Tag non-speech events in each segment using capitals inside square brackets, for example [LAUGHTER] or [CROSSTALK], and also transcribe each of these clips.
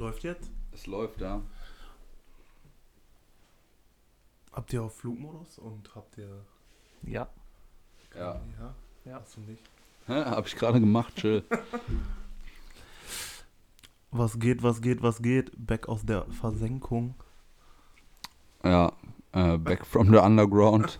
Läuft jetzt? Es läuft, ja. Habt ihr auf Flugmodus und habt ihr. Ja. Ja. Ja? Ja. Hast du nicht? Hä? Hab ich gerade gemacht, chill. [LAUGHS] Was geht, was geht, was geht? Back aus der Versenkung. Ja, äh, Back from the Underground.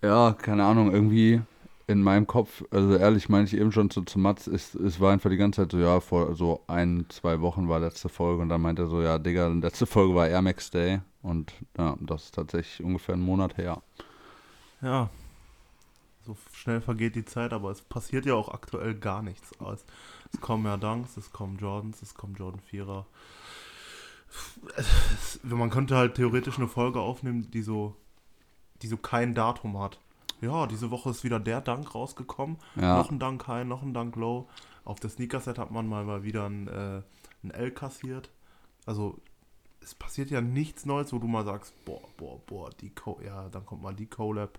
Ja, keine Ahnung, irgendwie in meinem Kopf, also ehrlich meine ich eben schon zu, zu Mats, es, es war einfach die ganze Zeit so, ja, vor so ein, zwei Wochen war letzte Folge und dann meinte er so, ja, Digga, letzte Folge war Air Max Day und ja, das ist tatsächlich ungefähr einen Monat her. Ja. So schnell vergeht die Zeit, aber es passiert ja auch aktuell gar nichts. Es, es kommen ja Dunks, es kommen Jordans, es kommen Jordan Vierer. Es, man könnte halt theoretisch eine Folge aufnehmen, die so, die so kein Datum hat. Ja, diese Woche ist wieder der Dank rausgekommen. Ja, Noch ein Dank High, noch ein Dank Low. Auf der Sneaker-Set hat man mal, mal wieder ein, äh, ein L kassiert. Also, es passiert ja nichts Neues, wo du mal sagst, boah, boah, boah, die Co ja, dann kommt mal die Collab.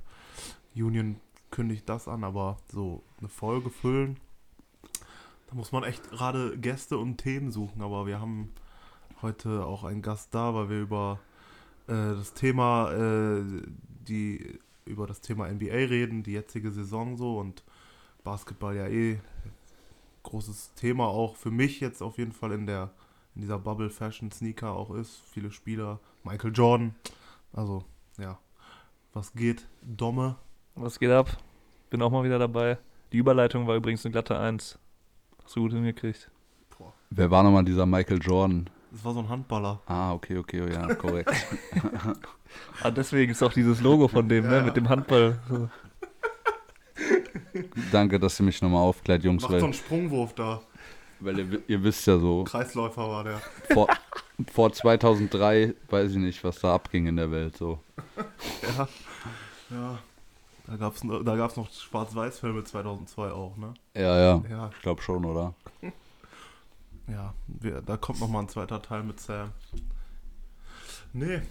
Union kündigt das an, aber so eine Folge füllen, da muss man echt gerade Gäste und Themen suchen. Aber wir haben heute auch einen Gast da, weil wir über äh, das Thema, äh, die über das Thema NBA reden, die jetzige Saison so und Basketball ja eh großes Thema auch für mich jetzt auf jeden Fall in der in dieser Bubble Fashion Sneaker auch ist. Viele Spieler, Michael Jordan, also ja, was geht, Domme, Was geht ab? Bin auch mal wieder dabei. Die Überleitung war übrigens eine glatte 1. Hast du gut hingekriegt. Boah, wer war nochmal dieser Michael Jordan? Das war so ein Handballer. Ah, okay, okay, ja, korrekt. [LAUGHS] Ah, deswegen ist auch dieses Logo von dem, Ja. ne? Mit dem Handball. So. Danke, dass ihr mich nochmal aufklärt, Jungs, Macht so weil, einen Sprungwurf da. weil ihr, ihr wisst ja so, Kreisläufer war der. vor, vor 2003 weiß ich nicht, was da abging in der Welt, so. Ja. Ja. Da gab es da gab's noch Schwarz-Weiß-Filme 2002 auch, ne? Ja, ja, Ja, ich glaube schon, oder? Ja. Wir, da kommt noch mal ein zweiter Teil mit Sam. Nee.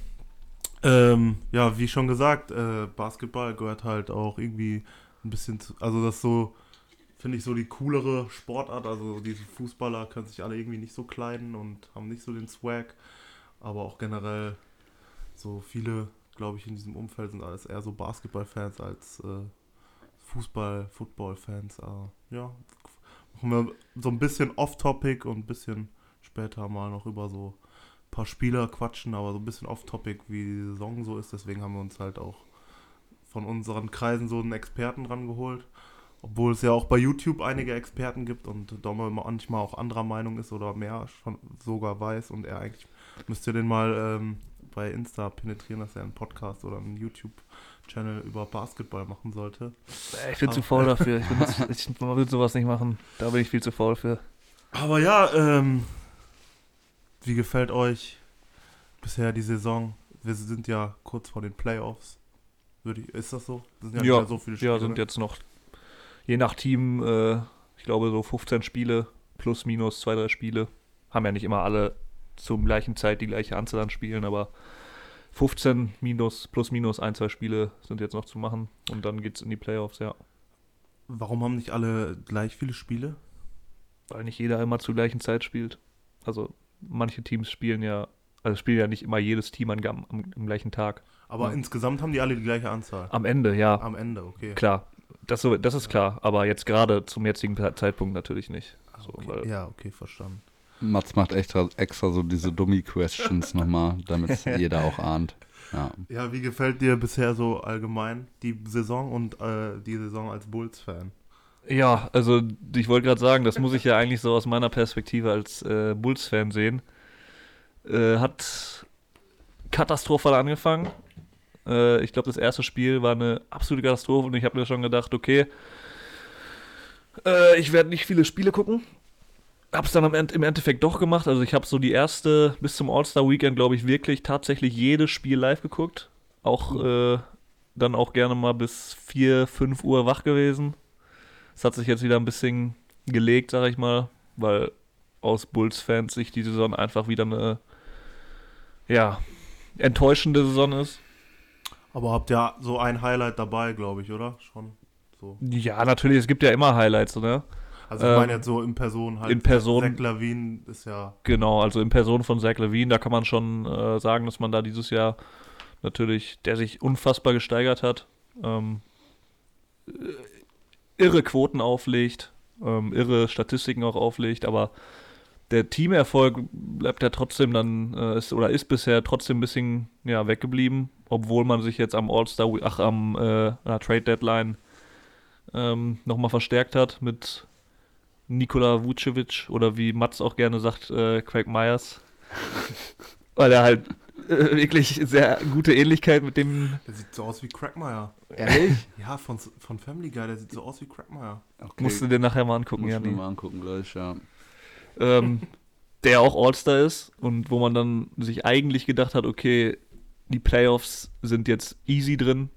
Ähm, ja, wie schon gesagt, äh, Basketball gehört halt auch irgendwie ein bisschen zu, also das so, finde ich so die coolere Sportart, also diese Fußballer können sich alle irgendwie nicht so kleiden und haben nicht so den Swag, aber auch generell so viele, glaube ich, in diesem Umfeld sind alles eher so Basketball-Fans als äh, Fußball, Football-Fans. Äh, ja, wir so ein bisschen off-topic und ein bisschen später mal noch über so ein paar Spieler quatschen, aber so ein bisschen off-topic, wie die Saison so ist. Deswegen haben wir uns halt auch von unseren Kreisen so einen Experten rangeholt. Obwohl es ja auch bei YouTube einige Experten gibt und Domme manchmal auch anderer Meinung ist oder mehr schon sogar weiß und er eigentlich müsst ihr den mal ähm, bei Insta penetrieren, dass er einen Podcast oder einen YouTube-Channel über Basketball machen sollte. Ich bin zu faul [LAUGHS] dafür. Ich, bin, ich will sowas nicht machen. Da bin ich viel zu faul für. Aber ja, ähm, wie gefällt euch bisher die Saison? Wir sind ja kurz vor den Playoffs. Würde ich, ist das so? Das sind ja, nicht mehr so viele ja, sind ne? jetzt noch, je nach Team, äh, ich glaube so 15 Spiele, plus minus zwei, drei Spiele. Haben ja nicht immer alle zur gleichen Zeit die gleiche Anzahl an Spielen, aber 15 minus, plus minus ein, zwei Spiele sind jetzt noch zu machen und dann geht's in die Playoffs, ja. Warum haben nicht alle gleich viele Spiele? Weil nicht jeder immer zur gleichen Zeit spielt. Also manche Teams spielen ja, also spielen ja nicht immer jedes Team am, am, am gleichen Tag. Aber Ja. insgesamt haben die alle die gleiche Anzahl. Am Ende, ja. Am Ende, okay. Klar, das, so, das ist klar, aber jetzt gerade zum jetzigen Zeitpunkt natürlich nicht. So, okay. Ja, okay, verstanden. Mats macht extra, extra so diese Dummy-Questions nochmal, damit es [LAUGHS] jeder auch ahnt. Ja. Ja, wie gefällt dir bisher so allgemein die Saison und äh, die Saison als Bulls-Fan? Ja, also ich wollte gerade sagen, das muss ich ja eigentlich so aus meiner Perspektive als äh, Bulls-Fan sehen. Äh, hat katastrophal angefangen. Äh, ich glaube, das erste Spiel war eine absolute Katastrophe und ich habe mir schon gedacht, okay, äh, ich werde nicht viele Spiele gucken. Hab's dann im Endeffekt doch gemacht. Also ich habe so die erste bis zum All-Star-Weekend, glaube ich, wirklich tatsächlich jedes Spiel live geguckt. Auch äh, dann auch gerne mal bis 4, 5 Uhr wach gewesen. Es hat sich jetzt wieder ein bisschen gelegt, sag ich mal, weil aus Bulls-Fans sich die Saison einfach wieder eine, ja, enttäuschende Saison ist. Aber habt ihr so ein Highlight dabei, glaube ich, oder? Schon so. Ja, natürlich, es gibt ja immer Highlights, ne? Also ich Ähm, meine jetzt so in Person halt. in Person- Zach Lavin ist ja. Genau, also in Person von Zach Levine, da kann man schon äh, sagen, dass man da dieses Jahr natürlich, der sich unfassbar gesteigert hat, ähm, äh, irre Quoten auflegt, ähm, irre Statistiken auch auflegt, aber der Teamerfolg bleibt ja trotzdem dann, äh, ist, oder ist bisher trotzdem ein bisschen ja, weggeblieben, obwohl man sich jetzt am All-Star, ach, am äh, Trade Deadline ähm, nochmal verstärkt hat mit Nikola Vucevic oder wie Mats auch gerne sagt, äh, Craig Myers. [LAUGHS] Weil er halt äh, wirklich sehr gute Ähnlichkeit mit dem. Der sieht so aus wie Crackmeyer. Ehrlich? [LAUGHS] Ja, von, von Family Guy, der sieht so aus wie Crackmeyer. Okay. Musst du dir nachher mal angucken, Muss ich mir Janni. mal angucken gleich, ja. Ähm, der auch All-Star ist und wo man dann sich eigentlich gedacht hat, okay, die Playoffs sind jetzt easy drin,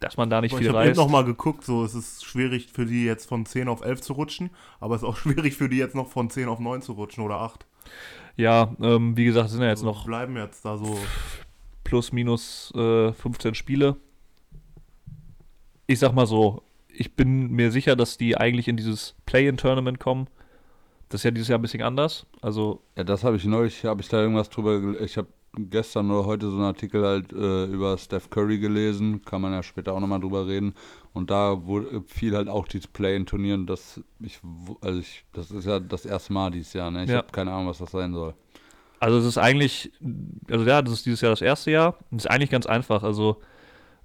dass man da nicht Boah, viel ich habe eben reißt. noch mal geguckt, so es ist schwierig für die jetzt von 10 auf 11 zu rutschen, aber es ist auch [LAUGHS] schwierig für die jetzt noch von 10 auf 9 zu rutschen oder 8. Ja, ähm, wie gesagt, sind ja jetzt also noch bleiben jetzt da so. plus minus äh, 15 Spiele. Ich sag mal so, ich bin mir sicher, dass die eigentlich in dieses Play-in-Tournament kommen. Das ist ja dieses Jahr ein bisschen anders. Also, Ja, das habe ich neulich, habe ich da irgendwas drüber, ich habe gestern oder heute so einen Artikel halt äh, über Steph Curry gelesen, kann man ja später auch nochmal drüber reden. Und da wurde, fiel halt auch dieses Play-in-Turnier und das, ich, also ich, das ist ja das erste Mal dieses Jahr, ne? Ich Ja. habe keine Ahnung, was das sein soll. also es ist eigentlich, also ja, das ist dieses Jahr das erste Jahr. Es ist eigentlich ganz einfach. Also,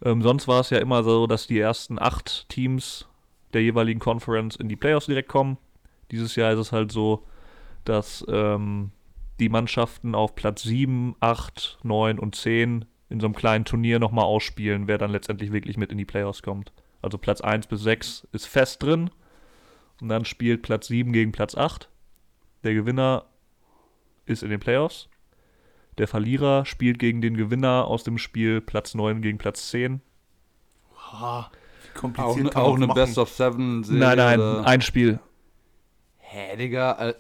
ähm, sonst war es ja immer so, dass die ersten acht Teams der jeweiligen Conference in die Playoffs direkt kommen. Dieses Jahr ist es halt so, dass ähm, die Mannschaften auf Platz 7, 8, 9 und 10 in so einem kleinen Turnier nochmal ausspielen, wer dann letztendlich wirklich mit in die Playoffs kommt. Also Platz 1 bis 6 ist fest drin und dann spielt Platz 7 gegen Platz 8. Der Gewinner ist in den Playoffs. Der Verlierer spielt gegen den Gewinner aus dem Spiel Platz 9 gegen Platz 10. Ah, wie Auch, kompliziert ne- kann auch eine machen. Best of Seven Serie nein, nein, oder? ein Spiel. Hä, Digga, äh,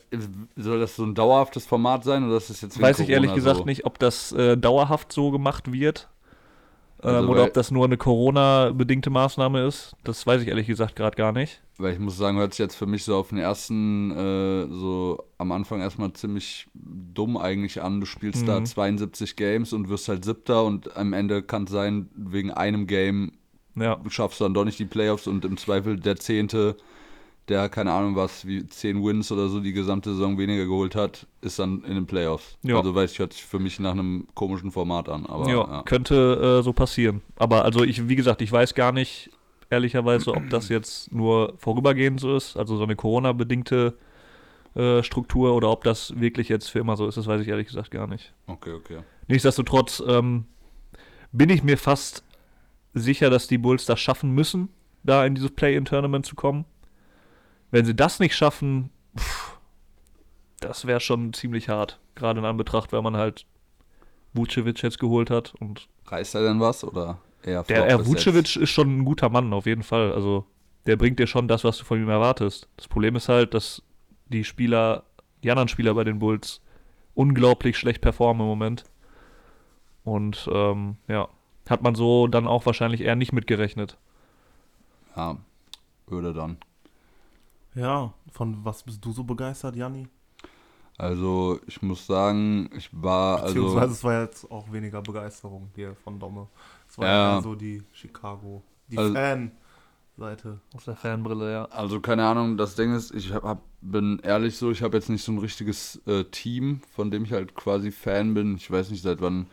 soll das so ein dauerhaftes Format sein oder ist das jetzt Weiß ich ehrlich Corona gesagt so? nicht, ob das äh, dauerhaft so gemacht wird. Ähm, Also, oder ob das nur eine Corona-bedingte Maßnahme ist. Das weiß ich ehrlich gesagt gerade gar nicht. Weil ich muss sagen, hört sich jetzt für mich so auf den ersten, äh, so am Anfang erstmal ziemlich dumm eigentlich an. Du spielst da Mhm. 72 Games und wirst halt Siebter und am Ende kann es sein, wegen einem Game Ja, schaffst du dann doch nicht die Playoffs und im Zweifel der Zehnte, der keine Ahnung was, wie 10 Wins oder so die gesamte Saison weniger geholt hat, ist dann in den Playoffs. Ja. Also weiß ich, hört sich für mich nach einem komischen Format an. Aber ja, ja. könnte äh, so passieren. Aber also ich, wie gesagt, ich weiß gar nicht, ehrlicherweise, ob das jetzt nur vorübergehend so ist, also so eine Corona-bedingte äh, Struktur oder ob das wirklich jetzt für immer so ist, das weiß ich ehrlich gesagt gar nicht. Okay, okay. Nichtsdestotrotz ähm, bin ich mir fast sicher, dass die Bulls das schaffen müssen, da in dieses Play-in-Tournament zu kommen. Wenn sie das nicht schaffen, pff, das wäre schon ziemlich hart. Gerade in Anbetracht, weil man halt Vucevic jetzt geholt hat. Und Reißt er denn was oder eher der er bis Vucevic ist schon ein guter Mann, auf jeden Fall. Also der bringt dir schon das, was du von ihm erwartest. Das Problem ist halt, dass die Spieler, die anderen Spieler bei den Bulls, unglaublich schlecht performen im Moment. Und ähm, ja, hat man so dann auch wahrscheinlich eher nicht mitgerechnet. Ja, würde dann. Ja, von was bist du so begeistert, Janni? Also ich muss sagen, ich war Beziehungsweise also es war jetzt auch weniger Begeisterung hier von Domme. Es war Ja. eher so die Chicago, die Also- Fan-Seite. Aus der Fanbrille, ja. also keine Ahnung. Das Ding ist, ich hab, hab- bin ehrlich so, ich habe jetzt nicht so ein richtiges äh, Team, von dem ich halt quasi Fan bin. Ich weiß nicht seit wann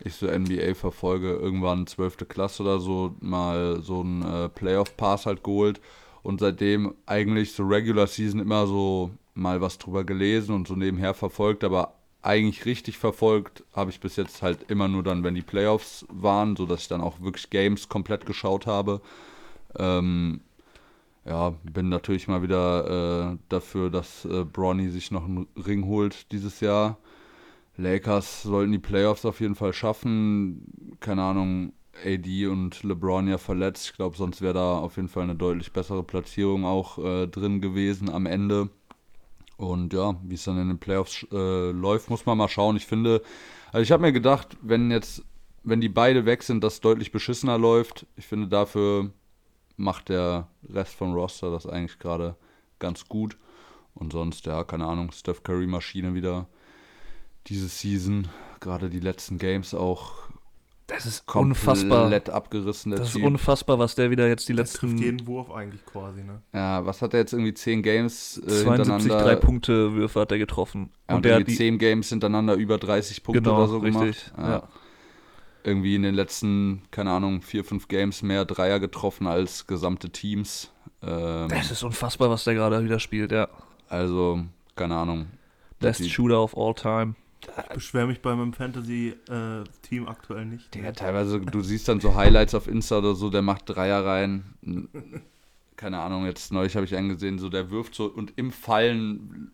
ich so NBA verfolge. Irgendwann 12. Klasse oder so mal so einen äh, Playoff Pass halt geholt und seitdem eigentlich so Regular Season immer so mal was drüber gelesen und so nebenher verfolgt, aber eigentlich richtig verfolgt habe ich bis jetzt halt immer nur dann, wenn die Playoffs waren, so dass ich dann auch wirklich Games komplett geschaut habe. Ähm, ja, bin natürlich mal wieder äh, dafür, dass äh, Bronny sich noch einen Ring holt dieses Jahr. Lakers sollten die Playoffs auf jeden Fall schaffen. Keine Ahnung, AD und LeBron ja verletzt. Ich glaube, sonst wäre da auf jeden Fall eine deutlich bessere Platzierung auch äh, drin gewesen am Ende. Und ja, wie es dann in den Playoffs äh, läuft, muss man mal schauen. Ich finde, also ich habe mir gedacht, wenn jetzt, wenn die beide weg sind, das deutlich beschissener läuft. Ich finde, dafür macht der Rest vom Roster das eigentlich gerade ganz gut. Und sonst, ja, keine Ahnung, Steph Curry Maschine wieder diese Season. Gerade die letzten Games auch Das ist komplett unfassbar. abgerissen. Das ist Typ. unfassbar, was der wieder jetzt die Der trifft letzten jeden Wurf eigentlich quasi, ne? Ja, was hat er jetzt irgendwie 10 Games äh, 72 hintereinander? Drei-Punkte-Würfe hat er getroffen. Ja, und und der hat irgendwie die, 10 Games hintereinander über 30 Punkte genau, oder so gemacht. richtig. Ja. Irgendwie in den letzten, keine Ahnung, 4, 5 Games mehr Dreier getroffen als gesamte Teams. Ähm, Das ist unfassbar, was der gerade wieder spielt, ja. also, keine Ahnung. Best Die- Shooter of all time. Ich beschwere mich bei meinem Fantasy-Team aktuell nicht. Digga, teilweise, du siehst dann so Highlights auf Insta oder so, der macht Dreier rein. Keine Ahnung, jetzt neulich habe ich einen gesehen, so der wirft so und im Fallen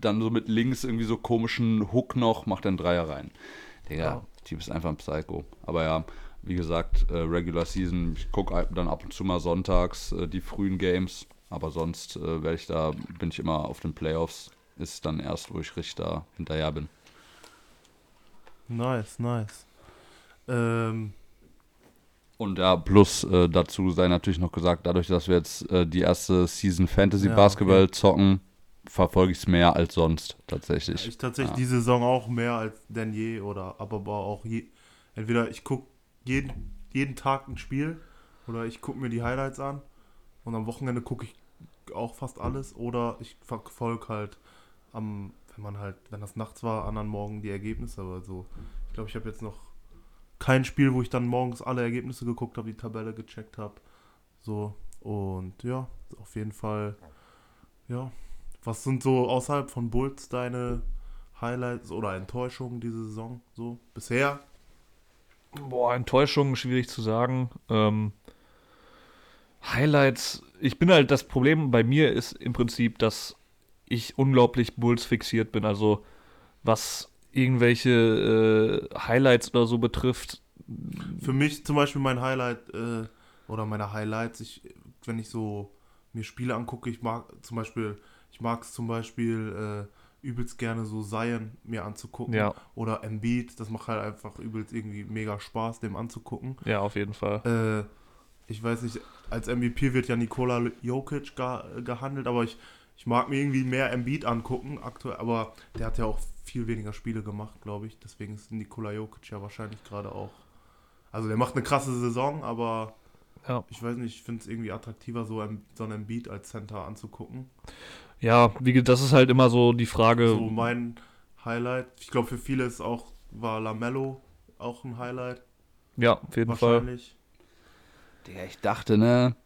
dann so mit links irgendwie so komischen Hook noch, macht den Dreier rein. Digga, Ja. Typ ist einfach ein Psycho. Aber ja, wie gesagt, äh, Regular Season, ich gucke dann ab und zu mal sonntags äh, die frühen Games, aber sonst äh, werde ich da, bin ich immer auf den Playoffs. Ist dann erst, wo ich richtig da hinterher bin. Nice, nice. Ähm, Und ja, plus äh, dazu sei natürlich noch gesagt, dadurch, dass wir jetzt äh, die erste Season Fantasy Ja, Basketball okay. zocken, verfolge ich es mehr als sonst tatsächlich. ich tatsächlich Ja. die Saison auch mehr als denn je oder aber auch je. Entweder ich gucke jeden, jeden Tag ein Spiel oder ich gucke mir die Highlights an und am Wochenende gucke ich auch fast alles oder ich verfolge halt am, wenn man halt, wenn das nachts war, anderen Morgen die Ergebnisse, aber so. Ich glaube, ich habe jetzt noch kein Spiel, wo ich dann morgens alle Ergebnisse geguckt habe, die Tabelle gecheckt habe. So, und ja, auf jeden Fall, ja. Was sind so außerhalb von Bulls deine Highlights oder Enttäuschungen diese Saison so bisher? Boah, Enttäuschung, schwierig zu sagen. Ähm, Highlights, ich bin halt, das Problem bei mir ist im Prinzip, dass ich unglaublich Bulls fixiert bin. Also was irgendwelche äh, Highlights oder so betrifft. Für mich zum Beispiel mein Highlight äh, oder meine Highlights, ich, wenn ich so mir Spiele angucke, ich mag zum Beispiel, ich mag es zum Beispiel äh, übelst gerne so Zion mir anzugucken Ja, oder Embiid, das macht halt einfach übelst irgendwie mega Spaß, dem anzugucken. ja, auf jeden Fall. Äh, ich weiß nicht, als MVP wird ja Nikola Jokic ge gehandelt, aber ich, ich mag mir irgendwie mehr Embiid angucken aktuell, aber der hat ja auch viel weniger Spiele gemacht, glaube ich. Deswegen ist Nikola Jokic ja wahrscheinlich gerade auch. Also der macht eine krasse Saison, aber Ja. ich weiß nicht, ich finde es irgendwie attraktiver, so, ein, so einen Embiid als Center anzugucken. Ja, wie, das ist halt immer so die Frage. So mein Highlight. Ich glaube, für viele ist auch, war Lamello auch ein Highlight. ja, auf jeden Fall. Wahrscheinlich. Digga, ich dachte, ne,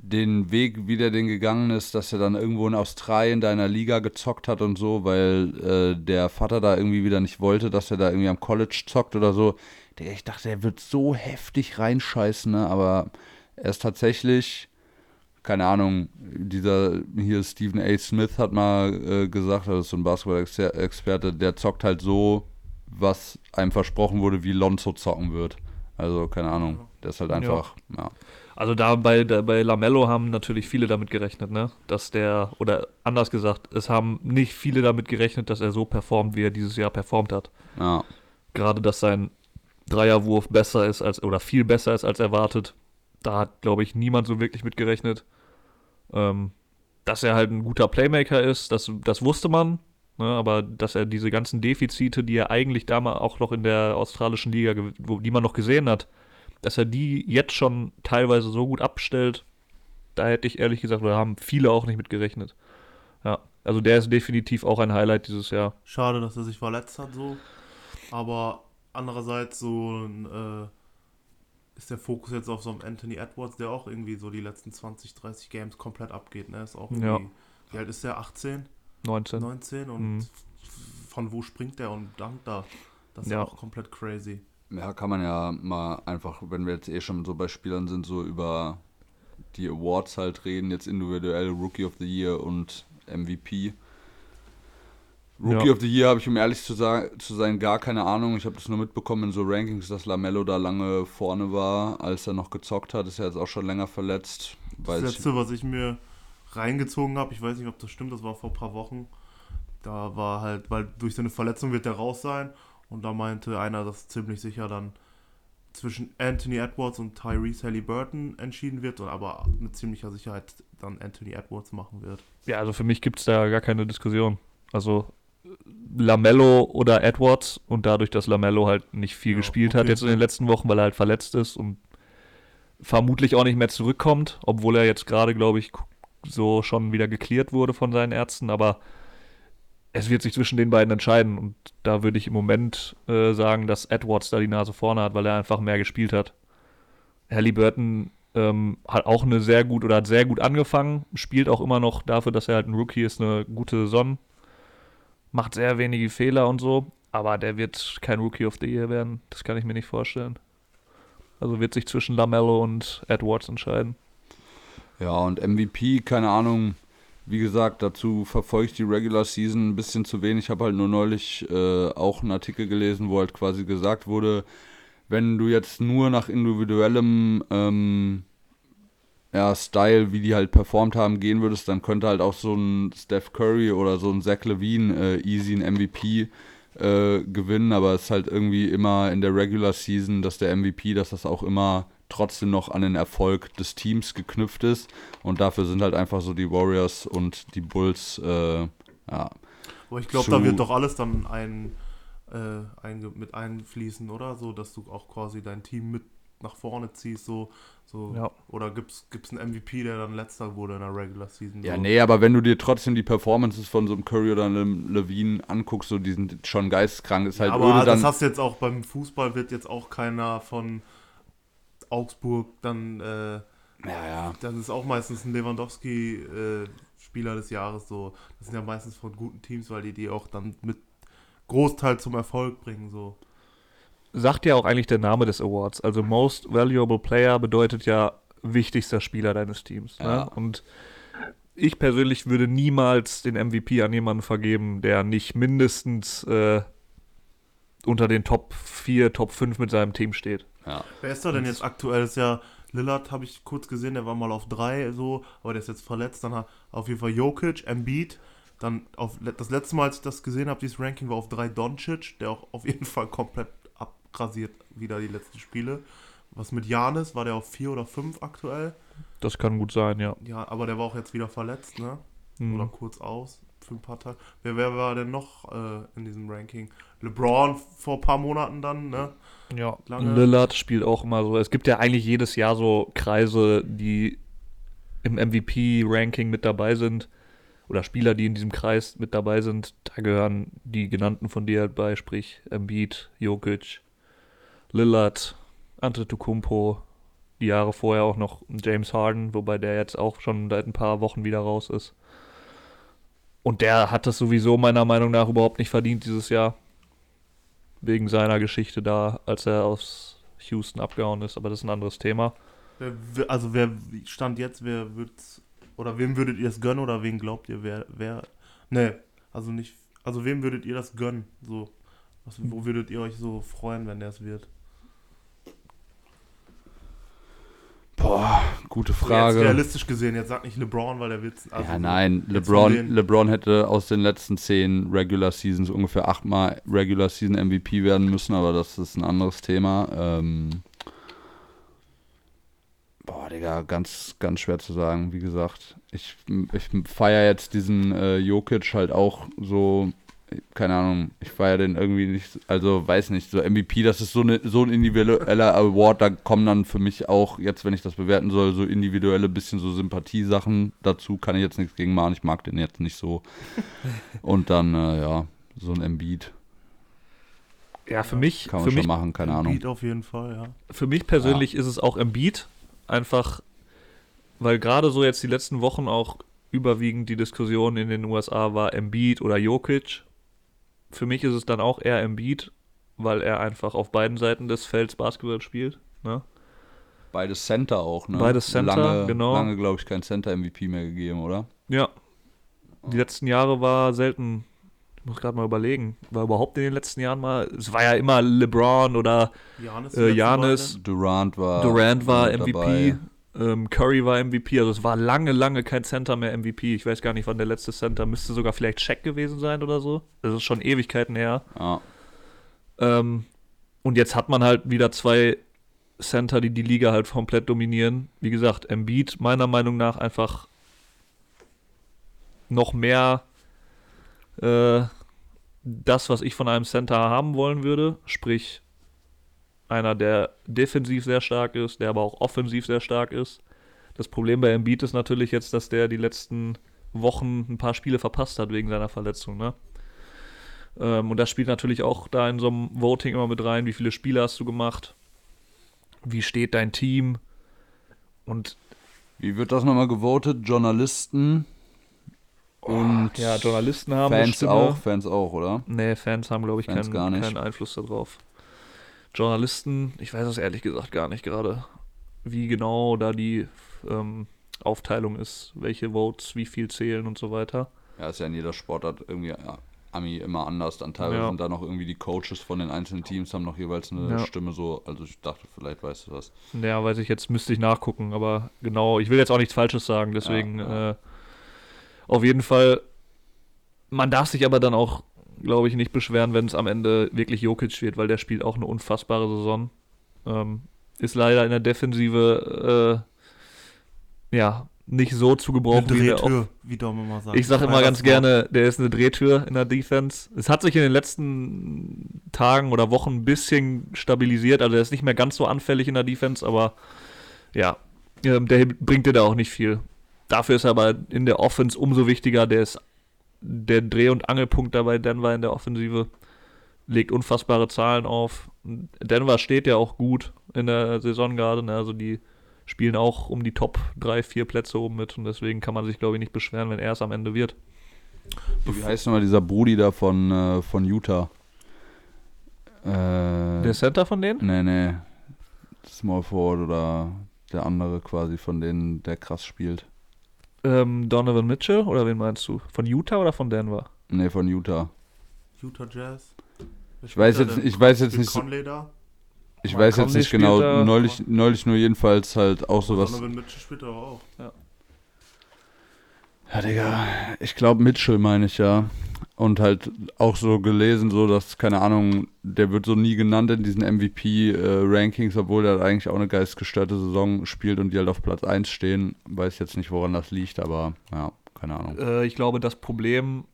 den Weg, wie der den gegangen ist, dass er dann irgendwo in Australien da in der Liga gezockt hat und so, weil äh, der Vater da irgendwie wieder nicht wollte, dass er da irgendwie am College zockt oder so. Ich dachte, er wird so heftig reinscheißen, ne, aber er ist tatsächlich, keine Ahnung, dieser hier Stephen A. Smith hat mal äh, gesagt, das ist so ein Basketball-Experte, der zockt halt so, was einem versprochen wurde, wie Lonzo zocken wird. Also, keine Ahnung, der ist halt einfach, ja. Also da bei, da bei Lamello haben natürlich viele damit gerechnet, ne? Dass der, oder anders gesagt, es haben nicht viele damit gerechnet, dass er so performt, wie er dieses Jahr performt hat. ja. Gerade, dass sein Dreierwurf besser ist als, oder viel besser ist als erwartet. Da hat, glaube ich, niemand so wirklich mit gerechnet. Ähm, dass er halt ein guter Playmaker ist, das, das wusste man. Ne? Aber dass er diese ganzen Defizite, die er eigentlich damals auch noch in der australischen Liga, wo, die man noch gesehen hat, dass er die jetzt schon teilweise so gut abstellt, da hätte ich ehrlich gesagt, oder haben viele auch nicht mit gerechnet. Ja, also der ist definitiv auch ein Highlight dieses Jahr. Schade, dass er sich verletzt hat so. Aber andererseits so ein, äh, ist der Fokus jetzt auf so einem Anthony Edwards, der auch irgendwie so die letzten 20, 30 Games komplett abgeht. Ne? Ist auch irgendwie, Ja. Wie alt ist der? 18, 19. 19? Und Mhm. von wo springt der und dankt da? Das ist Ja. auch komplett crazy. Ja, kann man ja mal einfach, wenn wir jetzt eh schon so bei Spielern sind, so über die Awards halt reden, jetzt individuell Rookie of the Year und MVP. Rookie Ja. of the Year habe ich, um ehrlich zu, sagen, zu sein, gar keine Ahnung. Ich habe das nur mitbekommen in so Rankings, dass Lamello da lange vorne war, als er noch gezockt hat. Ist ja jetzt auch schon länger verletzt. Das ich, letzte, was ich mir reingezogen habe, ich weiß nicht, ob das stimmt, das war vor ein paar Wochen. Da war halt, weil durch seine Verletzung wird der raus sein. Und da meinte einer, dass ziemlich sicher dann zwischen Anthony Edwards und Tyrese Halliburton entschieden wird, und aber mit ziemlicher Sicherheit dann Anthony Edwards machen wird. Ja, also für mich gibt es da gar keine Diskussion. Also Lamello oder Edwards und dadurch, dass Lamello halt nicht viel Ja, gespielt okay. hat jetzt in den letzten Wochen, weil er halt verletzt ist und vermutlich auch nicht mehr zurückkommt, obwohl er jetzt gerade, glaube ich, so schon wieder geklärt wurde von seinen Ärzten, aber es wird sich zwischen den beiden entscheiden und da würde ich im Moment äh, sagen, dass Edwards da die Nase vorne hat, weil er einfach mehr gespielt hat. Halliburton ähm, hat auch eine sehr gut oder hat sehr gut angefangen, spielt auch immer noch dafür, dass er halt ein Rookie ist, eine gute Saison, macht sehr wenige Fehler und so, aber der wird kein Rookie of the Year werden, das kann ich mir nicht vorstellen. Also wird sich zwischen Lamello und Edwards entscheiden. Ja, und MVP, keine Ahnung. Wie gesagt, dazu verfolge ich die Regular Season ein bisschen zu wenig. Ich habe halt nur neulich äh, auch einen Artikel gelesen, wo halt quasi gesagt wurde, wenn du jetzt nur nach individuellem ähm, ja, Style, wie die halt performt haben, gehen würdest, dann könnte halt auch so ein Steph Curry oder so ein Zach Levine äh, easy ein MVP äh, gewinnen, aber es ist halt irgendwie immer in der Regular Season, dass der MVP, dass das auch immer trotzdem noch an den Erfolg des Teams geknüpft ist und dafür sind halt einfach so die Warriors und die Bulls, äh, ja, Aber ich glaube, da wird doch alles dann ein, äh, einge mit einfließen, oder? So, dass du auch quasi dein Team mit nach vorne ziehst, so. so. Ja. Oder gibt's gibt's einen MVP, der dann letzter wurde in der Regular Season? Ja, so. nee, aber wenn du dir trotzdem die Performances von so einem Curry oder einem Levine anguckst, so die sind schon geisteskrank, ist halt Ja, aber das dann. hast du jetzt auch beim Fußball, wird jetzt auch keiner von Augsburg dann, äh, Ja, ja. dann ist auch meistens ein Lewandowski äh, Spieler des Jahres so. Das sind ja meistens von guten Teams, weil die die auch dann mit Großteil zum Erfolg bringen, so. sagt ja auch eigentlich der Name des Awards. Also Most Valuable Player bedeutet ja wichtigster Spieler deines Teams. Ja. Ne? Und ich persönlich würde niemals den MVP an jemanden vergeben, der nicht mindestens äh, unter den Top 4, Top 5 mit seinem Team steht. ja. Wer ist da denn jetzt aktuell? Ist ja Lillard, habe ich kurz gesehen, der war mal auf drei so, aber der ist jetzt verletzt. Dann hat auf jeden Fall Jokic, Embiid. Dann auf das letzte Mal, als ich das gesehen habe, dieses Ranking war auf drei Doncic, der auch auf jeden Fall komplett abrasiert wieder die letzten Spiele. Was mit Janis war der auf vier oder fünf aktuell? Das kann gut sein, ja. Ja, aber der war auch jetzt wieder verletzt, ne? Hm. Oder kurz aus für ein paar Tage. Wer, wer war denn noch äh, in diesem Ranking? LeBron vor ein paar Monaten dann, ne? Ja, Lange- Lillard spielt auch immer so. Es gibt ja eigentlich jedes Jahr so Kreise, die im MVP-Ranking mit dabei sind. Oder Spieler, die in diesem Kreis mit dabei sind. Da gehören die genannten von dir halt bei, sprich Embiid, Jokic, Lillard, Antetokounmpo. Die Jahre vorher auch noch James Harden, wobei der jetzt auch schon seit ein paar Wochen wieder raus ist. Und der hat das sowieso meiner Meinung nach überhaupt nicht verdient dieses Jahr wegen seiner Geschichte da, als er aus Houston abgehauen ist, aber das ist ein anderes Thema. Also wer stand jetzt, wer wird's oder wem würdet ihr es gönnen oder wen glaubt ihr, wer wer ne, also nicht also wem würdet ihr das gönnen, so was, wo würdet ihr euch so freuen, wenn der es wird? Boah, gute Jetzt Frage. realistisch gesehen, jetzt sag nicht LeBron, weil der wird also ja, nein, jetzt LeBron, LeBron hätte aus den letzten zehn Regular Seasons ungefähr achtmal Regular Season MVP werden müssen, aber das ist ein anderes Thema. Ähm, boah, Digga, ganz, ganz schwer zu sagen, wie gesagt. Ich, ich feiere jetzt diesen äh, Jokic halt auch so, keine Ahnung, ich feiere den irgendwie nicht, also weiß nicht, so MVP, das ist so, eine, so ein individueller Award, da kommen dann für mich auch, jetzt wenn ich das bewerten soll, so individuelle bisschen so Sympathiesachen dazu, kann ich jetzt nichts gegen machen, ich mag den jetzt nicht so. [LAUGHS] Und dann, äh, ja, so ein Embiid Ja, für mich, kann für man mich, schon machen, keine Ahnung. Embiid auf jeden Fall, ja. für mich persönlich ist es auch Embiid, einfach, weil gerade so jetzt die letzten Wochen auch überwiegend die Diskussion in den USA war Embiid oder Jokic. Für mich ist es dann auch eher Embiid, weil er einfach auf beiden Seiten des Felds Basketball spielt. Ne? Beides Center auch, ne? Beides Center, lange, genau. Lange, glaube ich, kein Center-MVP mehr gegeben, oder? Ja. Die letzten Jahre war selten, ich muss gerade mal überlegen, war überhaupt in den letzten Jahren mal, es war ja immer LeBron oder Janis, Äh, Giannis. Durant war Durant war MVP, dabei. Ähm, Curry war MVP, also es war lange, lange kein Center mehr MVP. Ich weiß gar nicht, wann der letzte Center müsste sogar vielleicht Shaq gewesen sein oder so. Das ist schon Ewigkeiten her. Ja. Ähm, und jetzt hat man halt wieder zwei Center, die die Liga halt komplett dominieren. Wie gesagt, Embiid meiner Meinung nach einfach noch mehr äh, das, was ich von einem Center haben wollen würde. Sprich, einer, der defensiv sehr stark ist, der aber auch offensiv sehr stark ist. Das Problem bei Embiid ist natürlich jetzt, dass der die letzten Wochen ein paar Spiele verpasst hat wegen seiner Verletzung. Ne? Ähm, und das spielt natürlich auch da in so einem Voting immer mit rein. Wie viele Spiele hast du gemacht? Wie steht dein Team? Und Wie wird das nochmal gewotet? Journalisten und ja, Journalisten haben Fans auch, Fans auch, oder? Nee, Fans haben, glaube ich, Fans keinen, keinen Einfluss darauf. Journalisten, ich weiß es ehrlich gesagt gar nicht gerade, wie genau da die ähm, Aufteilung ist, welche Votes, wie viel zählen und so weiter. Ja, ist ja in jeder Sportart irgendwie ja, Ami immer anders. Dann teilweise Ja. sind da noch irgendwie die Coaches von den einzelnen Teams haben noch jeweils eine Ja. Stimme so. Also ich dachte, vielleicht weißt du das. Ja, weiß ich jetzt, müsste ich nachgucken, aber genau, ich will jetzt auch nichts Falsches sagen, deswegen Ja. Äh, auf jeden Fall, man darf sich aber dann auch, glaube ich, nicht beschweren, wenn es am Ende wirklich Jokic wird, weil der spielt auch eine unfassbare Saison. Ähm, ist leider in der Defensive, äh, ja, nicht so zu Eine gebrauchen, wie der Drehtür, wie Dom immer sagt. ich sage immer ganz gerne, der ist eine Drehtür in der Defense. Es hat sich in den letzten Tagen oder Wochen ein bisschen stabilisiert. Also er ist nicht mehr ganz so anfällig in der Defense, aber ja, ähm, der bringt dir da auch nicht viel. Dafür ist er aber in der Offense umso wichtiger. Der ist der Dreh- und Angelpunkt dabei Denver in der Offensive. Legt unfassbare Zahlen auf. Denver steht ja auch gut in der Saison gerade. Ne? Also die spielen auch um die Top 3, 4 Plätze oben mit. Und deswegen kann man sich, glaube ich, nicht beschweren, wenn er es am Ende wird. Wie heißt nochmal dieser Brudi da von, äh, von Utah? Äh, Der Center von denen? nee, nee. Small Forward oder der andere quasi von denen, der krass spielt. Ähm, Donovan Mitchell oder wen meinst du? Von Utah oder von Denver? Nee, von Utah. Utah Jazz. Ich weiß jetzt- ich weiß jetzt nicht Conley da. Ich weiß jetzt nicht genau, neulich, neulich nur jedenfalls halt auch sowas. Donovan Mitchell spielt aber auch. Ja, Digga, ich glaube Mitchell meine ich ja. Und halt auch so gelesen, so dass, keine Ahnung, der wird so nie genannt in diesen MVP-Rankings, obwohl er eigentlich auch eine geistgestörte Saison spielt und die halt auf Platz 1 stehen. Weiß jetzt nicht, woran das liegt, aber ja, keine Ahnung. Äh, ich glaube, das Problem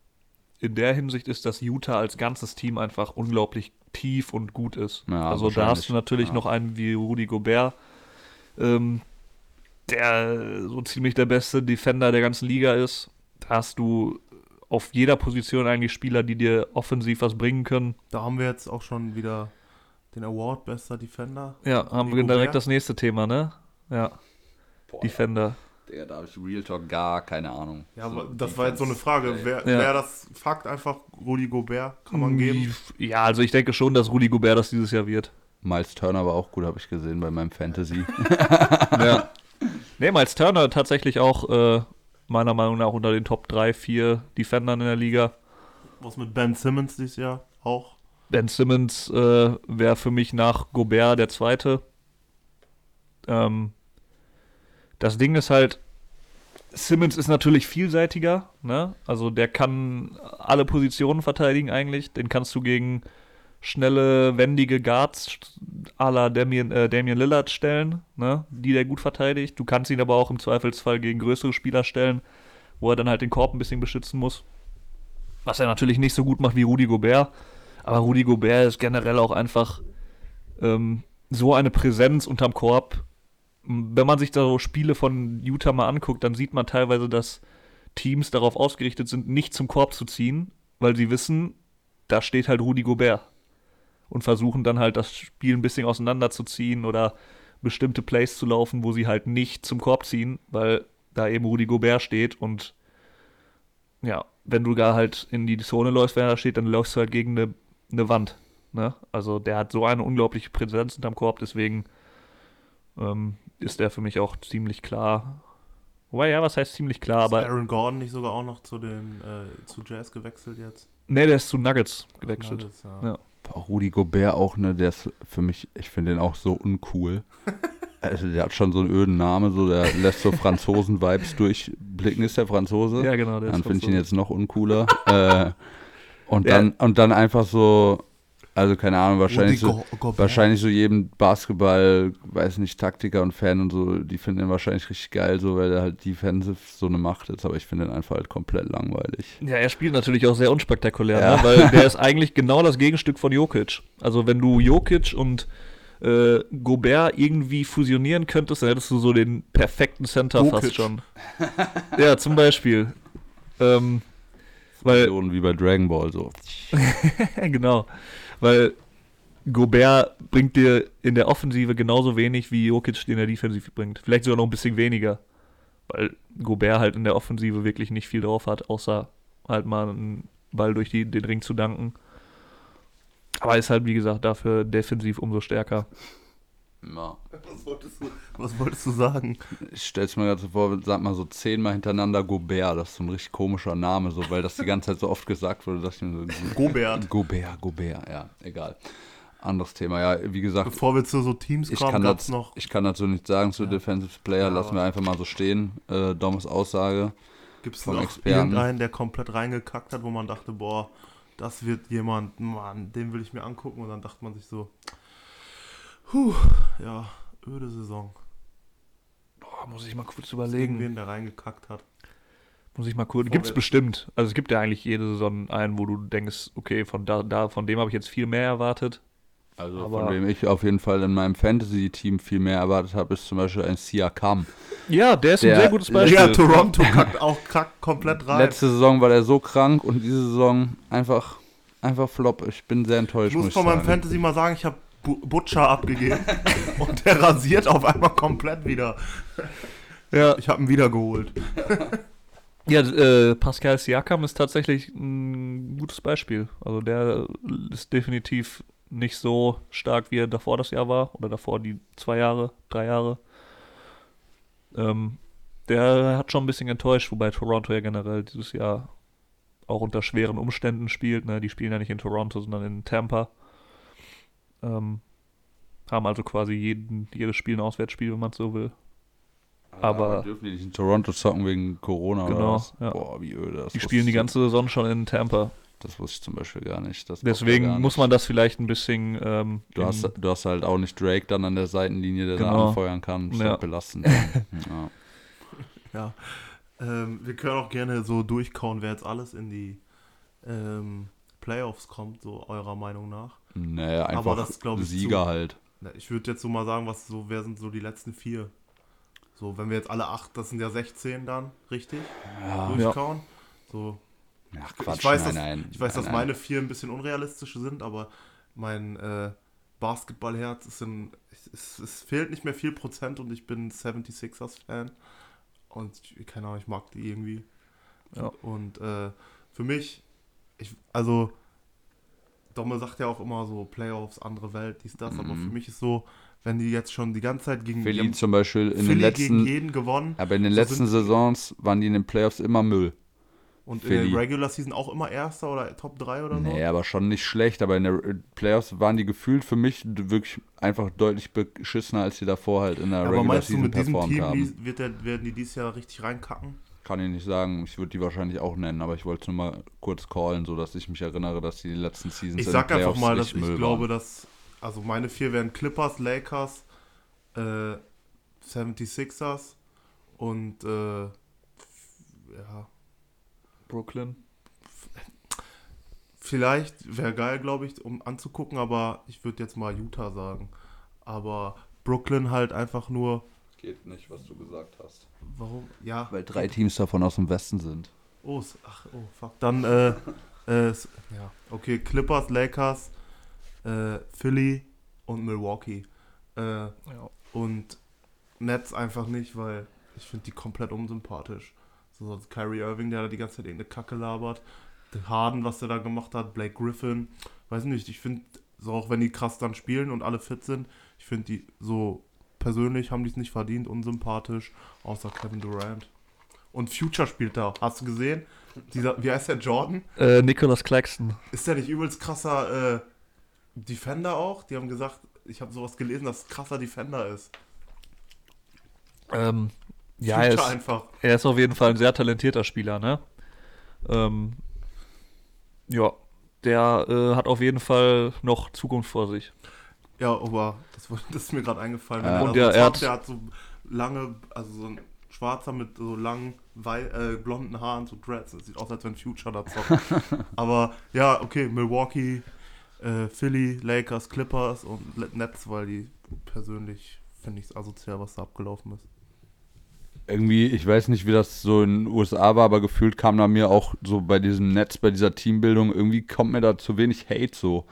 in der Hinsicht ist, dass Utah als ganzes Team einfach unglaublich tief und gut ist. Ja, also da hast du natürlich ja. noch einen wie Rudy Gobert, ähm, der so ziemlich der beste Defender der ganzen Liga ist. Da hast du auf jeder Position eigentlich Spieler, die dir offensiv was bringen können. Da haben wir jetzt auch schon wieder den Award Bester Defender. Ja, haben wir direkt das nächste Thema, ne? Ja, Defender. Digga, da habe ich Real Talk gar keine Ahnung. Ja, aber So das war jetzt so eine Frage. Wer, Ja. wer das Fakt einfach Rudi Gobert kann man geben? Ja, also ich denke schon, dass Rudy Gobert das dieses Jahr wird. Miles Turner war auch gut, habe ich gesehen bei meinem Fantasy. [LAUGHS] Ja. Nee, Miles Turner tatsächlich auch äh, meiner Meinung nach unter den Top 3, 4 Defendern in der Liga. Was mit Ben Simmons dieses Jahr auch? Ben Simmons äh, wäre für mich nach Gobert der zweite. Ähm, das Ding ist halt, Simmons ist natürlich vielseitiger, ne? Also der kann alle Positionen verteidigen eigentlich. Den kannst du gegen schnelle, wendige Guards à la Damian, äh, Damian Lillard stellen, ne? die der gut verteidigt. Du kannst ihn aber auch im Zweifelsfall gegen größere Spieler stellen, wo er dann halt den Korb ein bisschen beschützen muss. Was er natürlich nicht so gut macht wie Rudy Gobert. Aber Rudy Gobert ist generell auch einfach ähm, so eine Präsenz unterm Korb. Wenn man sich da so Spiele von Utah mal anguckt, dann sieht man teilweise, dass Teams darauf ausgerichtet sind, nicht zum Korb zu ziehen, weil sie wissen, da steht halt Rudy Gobert. Und versuchen dann halt das Spiel ein bisschen auseinanderzuziehen oder bestimmte Plays zu laufen, wo sie halt nicht zum Korb ziehen, weil da eben Rudy Gobert steht und ja, wenn du da halt in die Zone läufst, wenn er da steht, dann läufst du halt gegen eine, eine Wand. Ne? Also der hat so eine unglaubliche Präsenz unterm Korb, deswegen ähm, ist der für mich auch ziemlich klar. Wobei, ja, was heißt ziemlich klar, ist aber. Aaron Gordon nicht sogar auch noch zu den äh, zu Jazz gewechselt jetzt? Ne, der ist zu Nuggets gewechselt. Nuggets, ja. Ja. Rudi Gobert auch, ne, der ist für mich, ich finde den auch so uncool. [LAUGHS] Also der hat schon so einen öden Namen, so der lässt so Franzosen-Vibes [LAUGHS] durchblicken. Ist der Franzose? Ja, genau. Der Dann finde ich ihn jetzt noch uncooler. äh, und, Ja. dann, und dann einfach so, Also keine Ahnung, wahrscheinlich Rudy so, wahrscheinlich so jedem Basketball, weiß nicht, Taktiker und Fan und so, die finden ihn wahrscheinlich richtig geil, so weil er halt defensive so eine Macht ist, aber ich finde ihn einfach halt komplett langweilig. Ja, er spielt natürlich auch sehr unspektakulär, Ja. ne? weil [LAUGHS] der ist eigentlich genau das Gegenstück von Jokic. Also wenn du Jokic und äh, Gobert irgendwie fusionieren könntest, dann hättest du so den perfekten Center fast Jokic. schon. ja, zum Beispiel. Ähm, weil, wie bei Dragon Ball so. [LAUGHS] genau, weil Gobert bringt dir in der Offensive genauso wenig, wie Jokic in der Defensive bringt. Vielleicht sogar noch ein bisschen weniger. Weil Gobert halt in der Offensive wirklich nicht viel drauf hat, außer halt mal einen Ball durch die, den Ring zu danken. Aber ist halt, wie gesagt, dafür defensiv umso stärker. Ja. Was wolltest du, was wolltest du sagen? Ich stell's mir gerade so vor, sag mal so zehnmal hintereinander Gobert, das ist so ein richtig komischer Name, so, weil das die ganze Zeit so oft gesagt wurde, dass ich mir so, Gobert. Gobert, Gobert, ja, egal. Anderes Thema, ja, wie gesagt, Bevor wir zu so Teams ich kommen, kann, gab's das, noch. ich kann dazu nichts sagen zu Defensive Player, Ja, lassen wir einfach mal so stehen. Äh, Doms Aussage. Gibt es noch Experten. irgendeinen, der komplett reingekackt hat, wo man dachte, boah, das wird jemand, Mann, den will ich mir angucken. Und dann dachte man sich so, puh, ja, öde Saison. Boah, muss ich mal kurz Irgendwen, der reingekackt hat. Muss ich mal kurz. Vorwärts. Gibt's bestimmt. Also es gibt ja eigentlich jede Saison einen, wo du denkst, okay, von da, da von dem habe ich jetzt viel mehr erwartet. Also Aber- von dem ich auf jeden Fall in meinem Fantasy-Team viel mehr erwartet habe, ist zum Beispiel ein Siakam. Ja, der ist Der- ein sehr gutes Beispiel. Ja, Toronto kackt auch kackt komplett rein. Letzte Saison war der so krank und diese Saison einfach, einfach flop. Ich bin sehr ich enttäuscht, muss muss ich von meinem. Fantasy mal sagen, ich habe Butcher abgegeben. [LAUGHS] und der rasiert auf einmal komplett wieder. ja, Ich habe ihn wiedergeholt. [LAUGHS] ja äh, Pascal Siakam ist tatsächlich ein gutes Beispiel. Also der ist definitiv nicht so stark, wie er davor das Jahr war. Oder davor die zwei Jahre, drei Jahre. Ähm, der hat schon ein bisschen enttäuscht, wobei Toronto ja generell dieses Jahr auch unter schweren Umständen spielt. Ne? Die spielen ja nicht in Toronto, sondern in Tampa. Ähm, haben also quasi jeden, jedes Spiel ein Auswärtsspiel, wenn man es so will. aber- dürfen die nicht in Toronto zocken wegen Corona oder Genau, was? ja. Boah, wie öde. Das Die spielen die ganze Saison schon in Tampa. Das wusste ich zum Beispiel gar nicht. Das Deswegen gar muss nicht. man das vielleicht ein bisschen. Ähm, Du hast, du hast halt auch nicht Drake dann an der Seitenlinie, der da Genau. anfeuern kann. Das ist Ja. halt belastend. [LAUGHS] ja. Ja. Ähm, wir können auch gerne so durchkauen, wer jetzt alles in die ähm, Playoffs kommt, so eurer Meinung nach. Nee, einfach das glaub ich Sieger zu. halt. Ich würde jetzt so mal sagen, was so, wer sind so die letzten vier? So, wenn wir jetzt alle acht, das sind ja 16 dann, richtig? Ja, Durchkauen. So, Ach, Quatsch, ich weiß, nein, dass, nein. ich weiß, nein, dass nein. meine vier ein bisschen unrealistisch sind, aber mein äh, Basketballherz ist in. Es, es fehlt nicht mehr viel Prozent und ich bin 76ers-Fan. Und ich, keine Ahnung, ich mag die irgendwie. Ja. Und äh, für mich, ich, also, Domme sagt ja auch immer so Playoffs, andere Welt, dies, das, aber Mhm. für mich ist so, wenn die jetzt schon die ganze Zeit gegen, Philly haben zum Beispiel in Philly den gegen letzten, jeden gewonnen aber in den So letzten Saisons waren die in den Playoffs immer Müll. und in Philly. der Regular Season auch immer Erster oder Top 3 oder so. Nee, aber schon nicht schlecht, aber in der äh, Playoffs waren die gefühlt für mich wirklich einfach deutlich beschissener, als die davor halt in der aber Regular meinst du, Season mit diesem performt Team haben. wird der, werden die dieses Jahr richtig reinkacken? Kann ich nicht sagen. Ich würde die wahrscheinlich auch nennen, aber ich wollte es nur mal kurz callen, sodass ich mich erinnere, dass die, die letzten Seasons Ich sag einfach Playoffs mal, dass ich Müll glaube, waren. dass. Also meine vier wären Clippers, Lakers, äh, 76ers und äh, ja, Brooklyn. vielleicht wäre geil, glaube ich, um anzugucken, aber ich würde jetzt mal Utah sagen. Aber Brooklyn halt einfach nur. Geht nicht, was du gesagt hast. Warum? Ja. Weil drei Teams davon aus dem Westen sind. Oh, ach, oh, fuck. Dann, äh, [LAUGHS] äh, ja. Okay, Clippers, Lakers, äh, Philly und Milwaukee. Äh, Ja. und Nets einfach nicht, weil ich finde die komplett unsympathisch. So, so Kyrie Irving, der da die ganze Zeit irgendeine Kacke labert. Der Harden, was der da gemacht hat, Blake Griffin. Weiß nicht, ich finde, so auch wenn die krass dann spielen und alle fit sind, ich finde die so persönlich haben die es nicht verdient, unsympathisch, außer Kevin Durant. Und Future spielt da. Hast du gesehen? Dieser, wie heißt der Jordan? Äh, Nicholas Claxton. Ist der nicht übelst krasser äh, Defender auch? Die haben gesagt, ich habe sowas gelesen, dass krasser Defender ist. Ähm, ja, er Future ist, einfach. er ist auf jeden Fall ein sehr talentierter Spieler, ne? Ähm, ja, der äh, hat auf jeden Fall noch Zukunft vor sich. Ja, aber das, war- [LAUGHS] das ist mir gerade eingefallen. Ja. Wenn Und der- so er hat- der hat so lange, also so ein Schwarzer mit so langen, wei äh, blonden Haaren, so Dreads. Das sieht aus, als wenn Future da zockt. [LAUGHS] aber ja, okay, Milwaukee, äh, Philly, Lakers, Clippers und Nets, weil die persönlich finde ich es asozial, was da abgelaufen ist. Irgendwie, ich weiß nicht, wie das so in den USA war, aber gefühlt kam da mir auch so bei diesem Netz, bei dieser Teambildung, irgendwie kommt mir da zu wenig Hate so.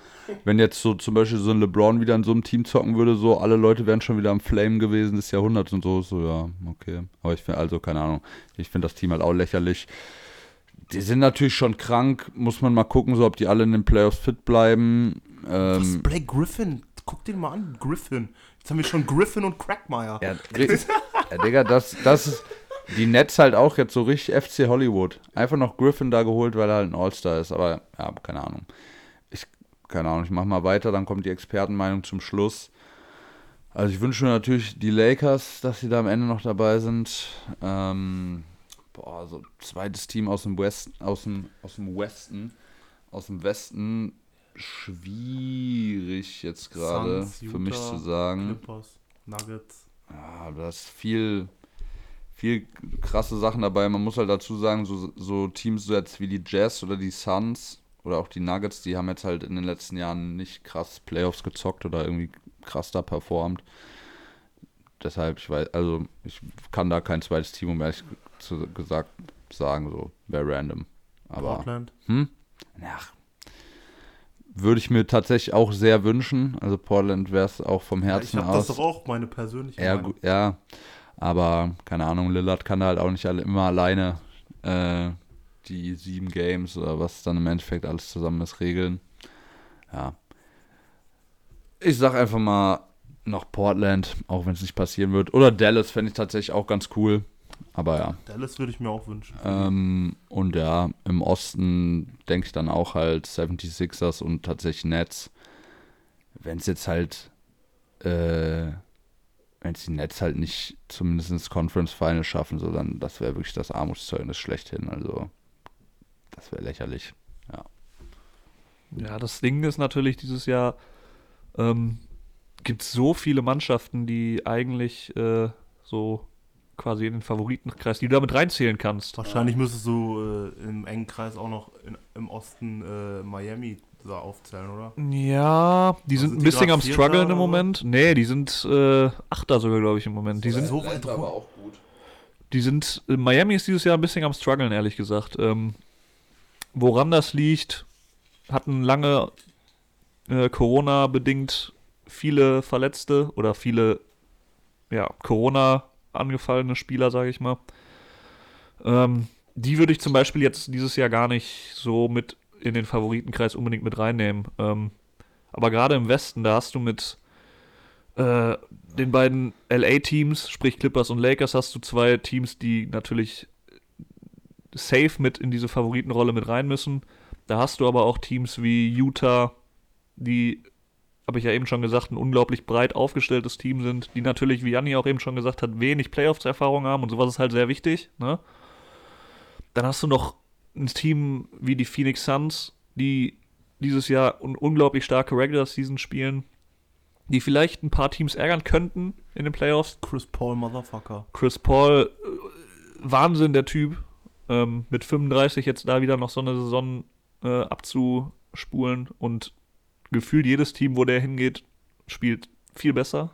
Wenn jetzt so zum Beispiel so ein LeBron wieder in so einem Team zocken würde, so alle Leute wären schon wieder am Flame gewesen des Jahrhunderts und so, so ja, okay. Aber ich finde, also keine Ahnung, ich finde das Team halt auch lächerlich. Die sind natürlich schon krank, muss man mal gucken, so ob die alle in den Playoffs fit bleiben. Was Ähm, Blake Griffin? Guck den mal an, Griffin. Jetzt haben wir schon Griffin und Crackmeyer. Ja, [LAUGHS] ja Digga, das, das ist die Nets halt auch jetzt so richtig FC Hollywood. Einfach noch Griffin da geholt, weil er halt ein All-Star ist. Aber ja, keine Ahnung. Ich, keine Ahnung, ich mach mal weiter, dann kommt die Expertenmeinung zum Schluss. Also ich wünsche mir natürlich die Lakers, dass sie da am Ende noch dabei sind. Ähm, boah, so zweites Team aus dem Westen, aus dem, aus dem Westen, aus dem Westen. Schwierig jetzt gerade für mich zu sagen. Clippers, Nuggets. Ja, da ist viel, viel krasse Sachen dabei. Man muss halt dazu sagen, so, so Teams so jetzt wie die Jazz oder die Suns oder auch die Nuggets, die haben jetzt halt in den letzten Jahren nicht krass Playoffs gezockt oder irgendwie krass da performt. Deshalb, ich weiß, also ich kann da kein zweites Team, um ehrlich gesagt sagen, so wäre random. Aber Portland. hm? Ach, würde ich mir tatsächlich auch sehr wünschen. Also Portland wäre es auch vom Ja, ich Herzen habe das aus. doch auch meine persönliche Ja, Meinung. ja, aber keine Ahnung, Lillard kann halt auch nicht alle, immer alleine äh, die sieben Games oder was dann im Endeffekt alles zusammen ist, regeln. Ja. Ich sag einfach mal noch Portland, auch wenn es nicht passieren wird. Oder Dallas fände ich tatsächlich auch ganz cool. Aber ja. Dallas würde ich mir auch wünschen. Ähm, und ja, im Osten denke ich dann auch halt 76ers und tatsächlich Nets. Wenn es jetzt halt, äh, wenn es die Nets halt nicht zumindest ins Conference Final schaffen, so dann, das wäre wirklich das Armutszeugnis schlechthin. Also, das wäre lächerlich. Ja, das Ding ist natürlich dieses Jahr, ähm, gibt es so viele Mannschaften, die eigentlich äh, so quasi in den Favoritenkreis, die du damit reinzählen kannst. Wahrscheinlich müsstest du äh, im engen Kreis auch noch in, im Osten äh, Miami da aufzählen, oder? Ja, die Also sind sind ein die bisschen am struggeln im? Moment. Nee, die sind äh, Achter sogar, glaube ich, im Moment. Die sind, so weit rum. auch gut. die sind, äh, Miami ist dieses Jahr ein bisschen am struggeln, ehrlich gesagt. Ähm, woran das liegt, hatten lange äh, Corona-bedingt viele Verletzte oder viele ja, Corona angefallene Spieler, sage ich mal. Ähm, die würde ich zum Beispiel jetzt dieses Jahr gar nicht so mit in den Favoritenkreis unbedingt mit reinnehmen. Ähm, aber gerade im Westen, da hast du mit äh, den beiden LA-Teams, sprich Clippers und Lakers, hast du zwei Teams, die natürlich safe mit in diese Favoritenrolle mit rein müssen. Da hast du aber auch Teams wie Utah, die, habe ich ja eben schon gesagt, ein unglaublich breit aufgestelltes Team sind, die natürlich, wie Janni auch eben schon gesagt hat, wenig Playoffs-Erfahrung haben und sowas ist halt sehr wichtig. Ne? Dann hast du noch ein Team wie die Phoenix Suns, die dieses Jahr un unglaublich starke Regular Season spielen, die vielleicht ein paar Teams ärgern könnten in den Playoffs. Chris Paul, Motherfucker. Chris Paul, äh, Wahnsinn der Typ. Ähm, mit 35 jetzt da wieder noch so eine Saison äh, abzuspulen und gefühlt jedes Team, wo der hingeht, spielt viel besser.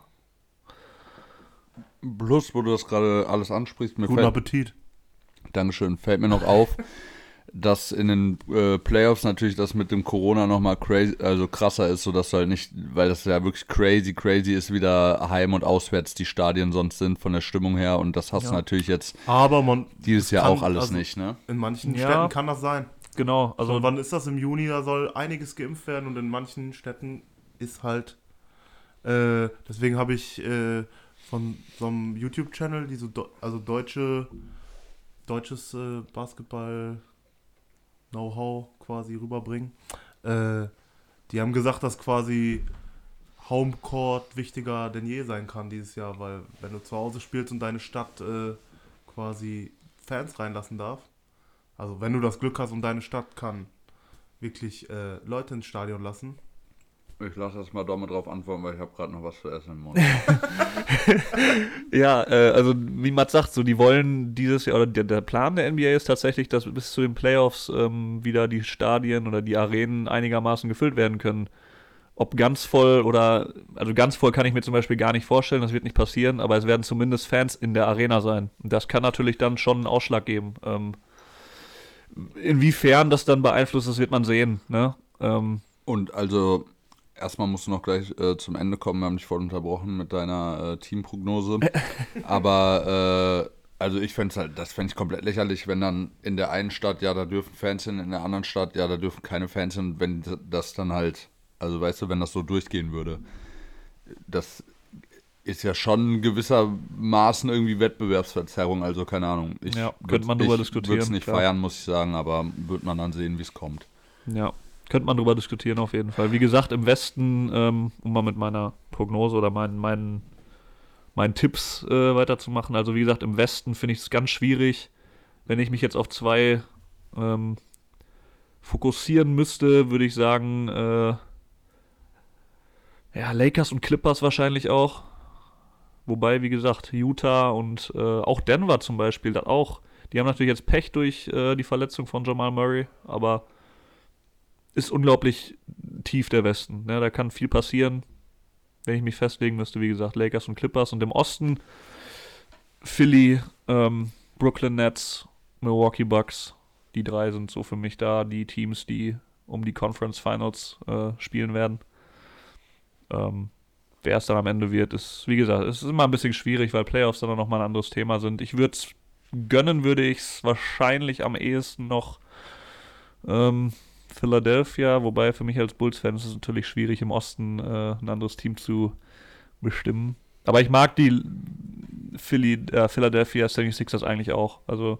Plus, wo du das gerade alles ansprichst, mir Guten fällt, Appetit. Dankeschön. Fällt mir noch auf, dass in den äh, Playoffs natürlich das mit dem Corona nochmal crazy, also krasser ist, sodass du halt nicht, weil das ja wirklich crazy, crazy ist, wieder heim und auswärts die Stadien sonst sind von der Stimmung her und das hast du Ja. natürlich jetzt Aber man, dieses Jahr kann- auch alles also- nicht, ne? in manchen Ja. Städten kann das sein. Genau, Also also wann ist das im Juni? Da soll einiges geimpft werden und in manchen Städten ist halt. Äh, deswegen habe ich äh, von so einem YouTube-Channel, die so do, also deutsche, deutsches äh, Basketball-Know-how quasi rüberbringen. Äh, die haben gesagt, dass quasi Homecourt wichtiger denn je sein kann dieses Jahr, weil wenn du zu Hause spielst und deine Stadt äh, quasi Fans reinlassen darf, also wenn du das Glück hast und deine Stadt kann wirklich äh, Leute ins Stadion lassen. Ich lasse das mal damit drauf antworten, weil ich habe gerade noch was zu essen im Mund. [LAUGHS] Ja, äh, also wie Matt sagt, so die wollen dieses Jahr, oder der, der Plan der NBA ist tatsächlich, dass bis zu den Playoffs ähm, wieder die Stadien oder die Arenen einigermaßen gefüllt werden können. Ob ganz voll oder, also ganz voll kann ich mir zum Beispiel gar nicht vorstellen, das wird nicht passieren, aber es werden zumindest Fans in der Arena sein. Und das kann natürlich dann schon einen Ausschlag geben. Ähm, inwiefern das dann beeinflusst, das wird man sehen. Ne? Ähm, Und also, erstmal musst du noch gleich äh, zum Ende kommen. Wir haben dich voll unterbrochen mit deiner äh, Teamprognose. [LAUGHS] Aber, äh, also ich fände halt, das fände ich komplett lächerlich, wenn dann in der einen Stadt, ja, da dürfen Fans hin, in der anderen Stadt, ja, da dürfen keine Fans hin, wenn das dann halt, also weißt du, wenn das so durchgehen würde. Das ist ja schon gewissermaßen irgendwie Wettbewerbsverzerrung, also keine Ahnung. Ich Ja, könnte man drüber ich diskutieren, würde es nicht klar. feiern, muss ich sagen, aber wird man dann sehen, wie es kommt. Ja, könnte man drüber diskutieren auf jeden Fall. Wie gesagt, im Westen, ähm, um mal mit meiner Prognose oder meinen, meinen, meinen Tipps äh, weiterzumachen, also wie gesagt, im Westen finde ich es ganz schwierig, wenn ich mich jetzt auf zwei ähm, fokussieren müsste, würde ich sagen, äh, ja, Lakers und Clippers wahrscheinlich auch. Wobei, wie gesagt, Utah und äh, auch Denver zum Beispiel, das auch. Die haben natürlich jetzt Pech durch äh, die Verletzung von Jamal Murray, aber ist unglaublich tief der Westen. Ne? Da kann viel passieren, wenn ich mich festlegen müsste. Wie gesagt, Lakers und Clippers. Und im Osten Philly, ähm, Brooklyn Nets, Milwaukee Bucks. Die drei sind so für mich da die Teams, die um die Conference Finals äh, spielen werden. Ähm, wer es dann am Ende wird, ist, wie gesagt, es ist immer ein bisschen schwierig, weil Playoffs dann noch mal ein anderes Thema sind. Ich würde es gönnen, würde ich es wahrscheinlich am ehesten noch ähm, Philadelphia, wobei für mich als Bulls-Fan ist es natürlich schwierig, im Osten äh, ein anderes Team zu bestimmen. Aber ich mag die Philly, äh, Philadelphia 76ers eigentlich auch. Also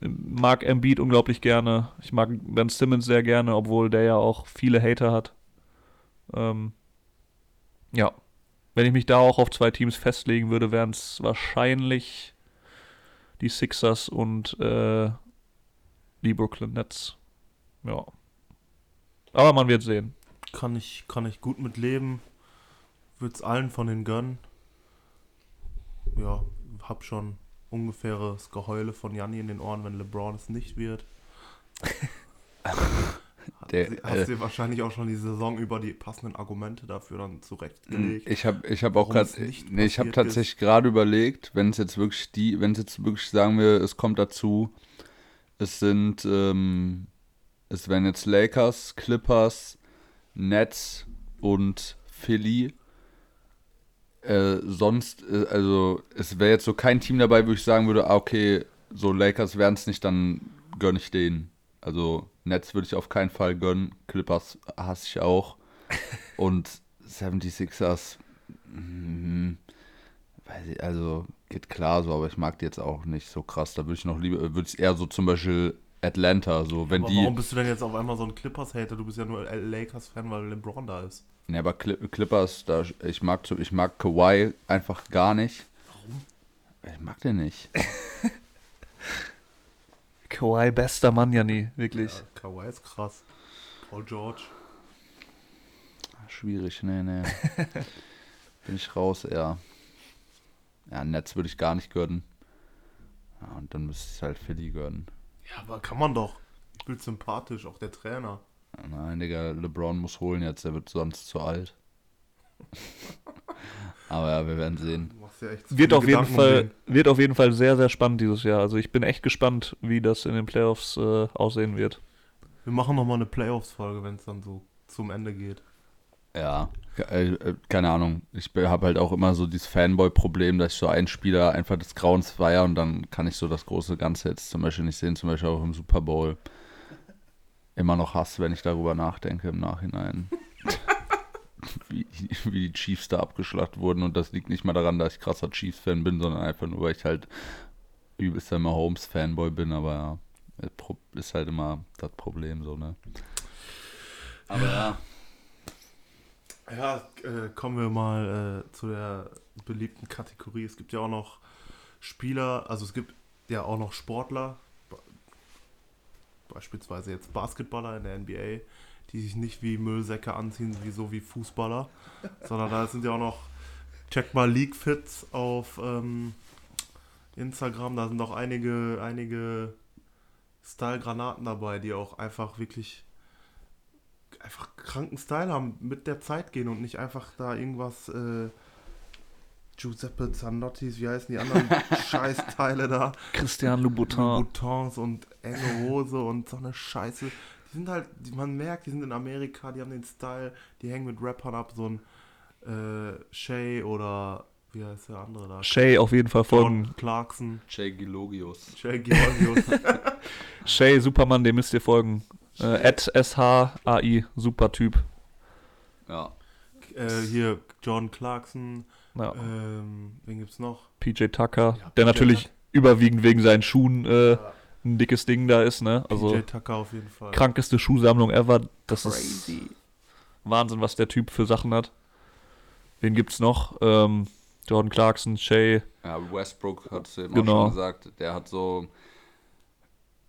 mag Embiid unglaublich gerne. Ich mag Ben Simmons sehr gerne, obwohl der ja auch viele Hater hat. Ähm, ja, wenn ich mich da auch auf zwei Teams festlegen würde, wären es wahrscheinlich die Sixers und äh, die Brooklyn Nets. Ja. Aber man wird sehen. Kann ich, kann ich gut mit leben. Würde es allen von den gönnen. Ja, hab schon ungefähres Geheule von Janni in den Ohren, wenn LeBron es nicht wird. [LAUGHS] Der, Hast äh, dir wahrscheinlich auch schon die Saison über die passenden Argumente dafür dann zurechtgelegt. Ich habe ich hab auch gerade, nee, ich habe tatsächlich gerade überlegt, wenn es jetzt wirklich die, wenn es jetzt wirklich sagen wir, es kommt dazu, es sind, ähm, es werden jetzt Lakers, Clippers, Nets und Philly. Äh, sonst, äh, also es wäre jetzt so kein Team dabei, wo ich sagen würde, ah, okay, so Lakers werden es nicht, dann gönne ich denen. Also Nets würde ich auf keinen Fall gönnen, Clippers hasse ich auch. [LAUGHS] Und 76ers, mm, ich, also geht klar so, aber ich mag die jetzt auch nicht so krass. Da würde ich noch lieber, würde ich eher so zum Beispiel Atlanta, so wenn Aber die. warum bist du denn jetzt auf einmal so ein Clippers-Hater? Du bist ja nur Lakers-Fan, weil LeBron da ist. Ne, aber Cli Clippers, da, ich mag ich mag Kawhi einfach gar nicht. Warum? Ich mag den nicht. [LAUGHS] Kawhi, bester Mann, ja nie, wirklich. Ja, Kawhi ist krass. Paul George. Schwierig, nee, nee. [LAUGHS] Bin ich raus, eher. Ja, Netz würde ich gar nicht gönnen. Ja, und dann müsste ich halt Philly gönnen. Ja, aber kann man doch. Spielt sympathisch, auch der Trainer. Nein, Digga, LeBron muss holen jetzt, der wird sonst zu alt. [LAUGHS] Aber ja, wir werden sehen. Ja echt Wird auf, jeden Gedanken um Fall, wird auf jeden Fall sehr, sehr spannend dieses Jahr. Also ich bin echt gespannt, wie das in den Playoffs äh, aussehen wird. Wir machen nochmal eine Playoffs-Folge, wenn es dann so zum Ende geht. Ja, äh, äh, keine Ahnung. Ich habe halt auch immer so dieses Fanboy-Problem, dass ich so einen Spieler einfach des Grauens feier und dann kann ich so das große Ganze jetzt zum Beispiel nicht sehen, zum Beispiel auch im Super Bowl. Immer noch Hass, wenn ich darüber nachdenke im Nachhinein. Wie, wie die Chiefs da abgeschlachtet wurden und das liegt nicht mal daran, dass ich krasser Chiefs-Fan bin, sondern einfach nur, weil ich halt übelster Mahomes-Fanboy bin, aber ja, ist halt immer das Problem so, ne? Aber ja. Ja, äh, kommen wir mal äh, zu der beliebten Kategorie. Es gibt ja auch noch Spieler, also es gibt ja auch noch Sportler. beispielsweise jetzt Basketballer in der NBA, die sich nicht wie Müllsäcke anziehen, wie so wie Fußballer, sondern da sind ja auch noch, check mal League Fits auf ähm, Instagram, da sind auch einige, einige Style-Granaten dabei, die auch einfach wirklich einfach kranken Style haben, mit der Zeit gehen und nicht einfach da irgendwas äh, Giuseppe Zanottis, wie heißen die anderen [LAUGHS] Scheißteile da? Christian Louboutin. Louboutins und enge Hose und so eine Scheiße. Die sind halt, die, man merkt, die sind in Amerika, die haben den Style, die hängen mit Rappern ab, so ein äh, Shay oder wie heißt der andere da? Shay auf jeden Fall folgen. John Clarkson, Jay Gilogius. Shay Georgios. [LAUGHS] [LAUGHS] Shay Superman, dem müsst ihr folgen. Äh, at SHAI, super Typ. Ja. äh, hier John Clarkson, Ja. ähm, wen gibt's noch? PJ Tucker, Ja, der PJ natürlich Tucker. überwiegend wegen seinen Schuhen äh, ein dickes Ding da ist, ne? Also PJ Tucker auf jeden Fall. krankeste Schuhsammlung ever. Das Crazy. ist Wahnsinn, was der Typ für Sachen hat. Wen gibt's noch? Ähm, Jordan Clarkson, Shay. Ja, Westbrook hat es eben Genau. auch schon gesagt. Der hat so,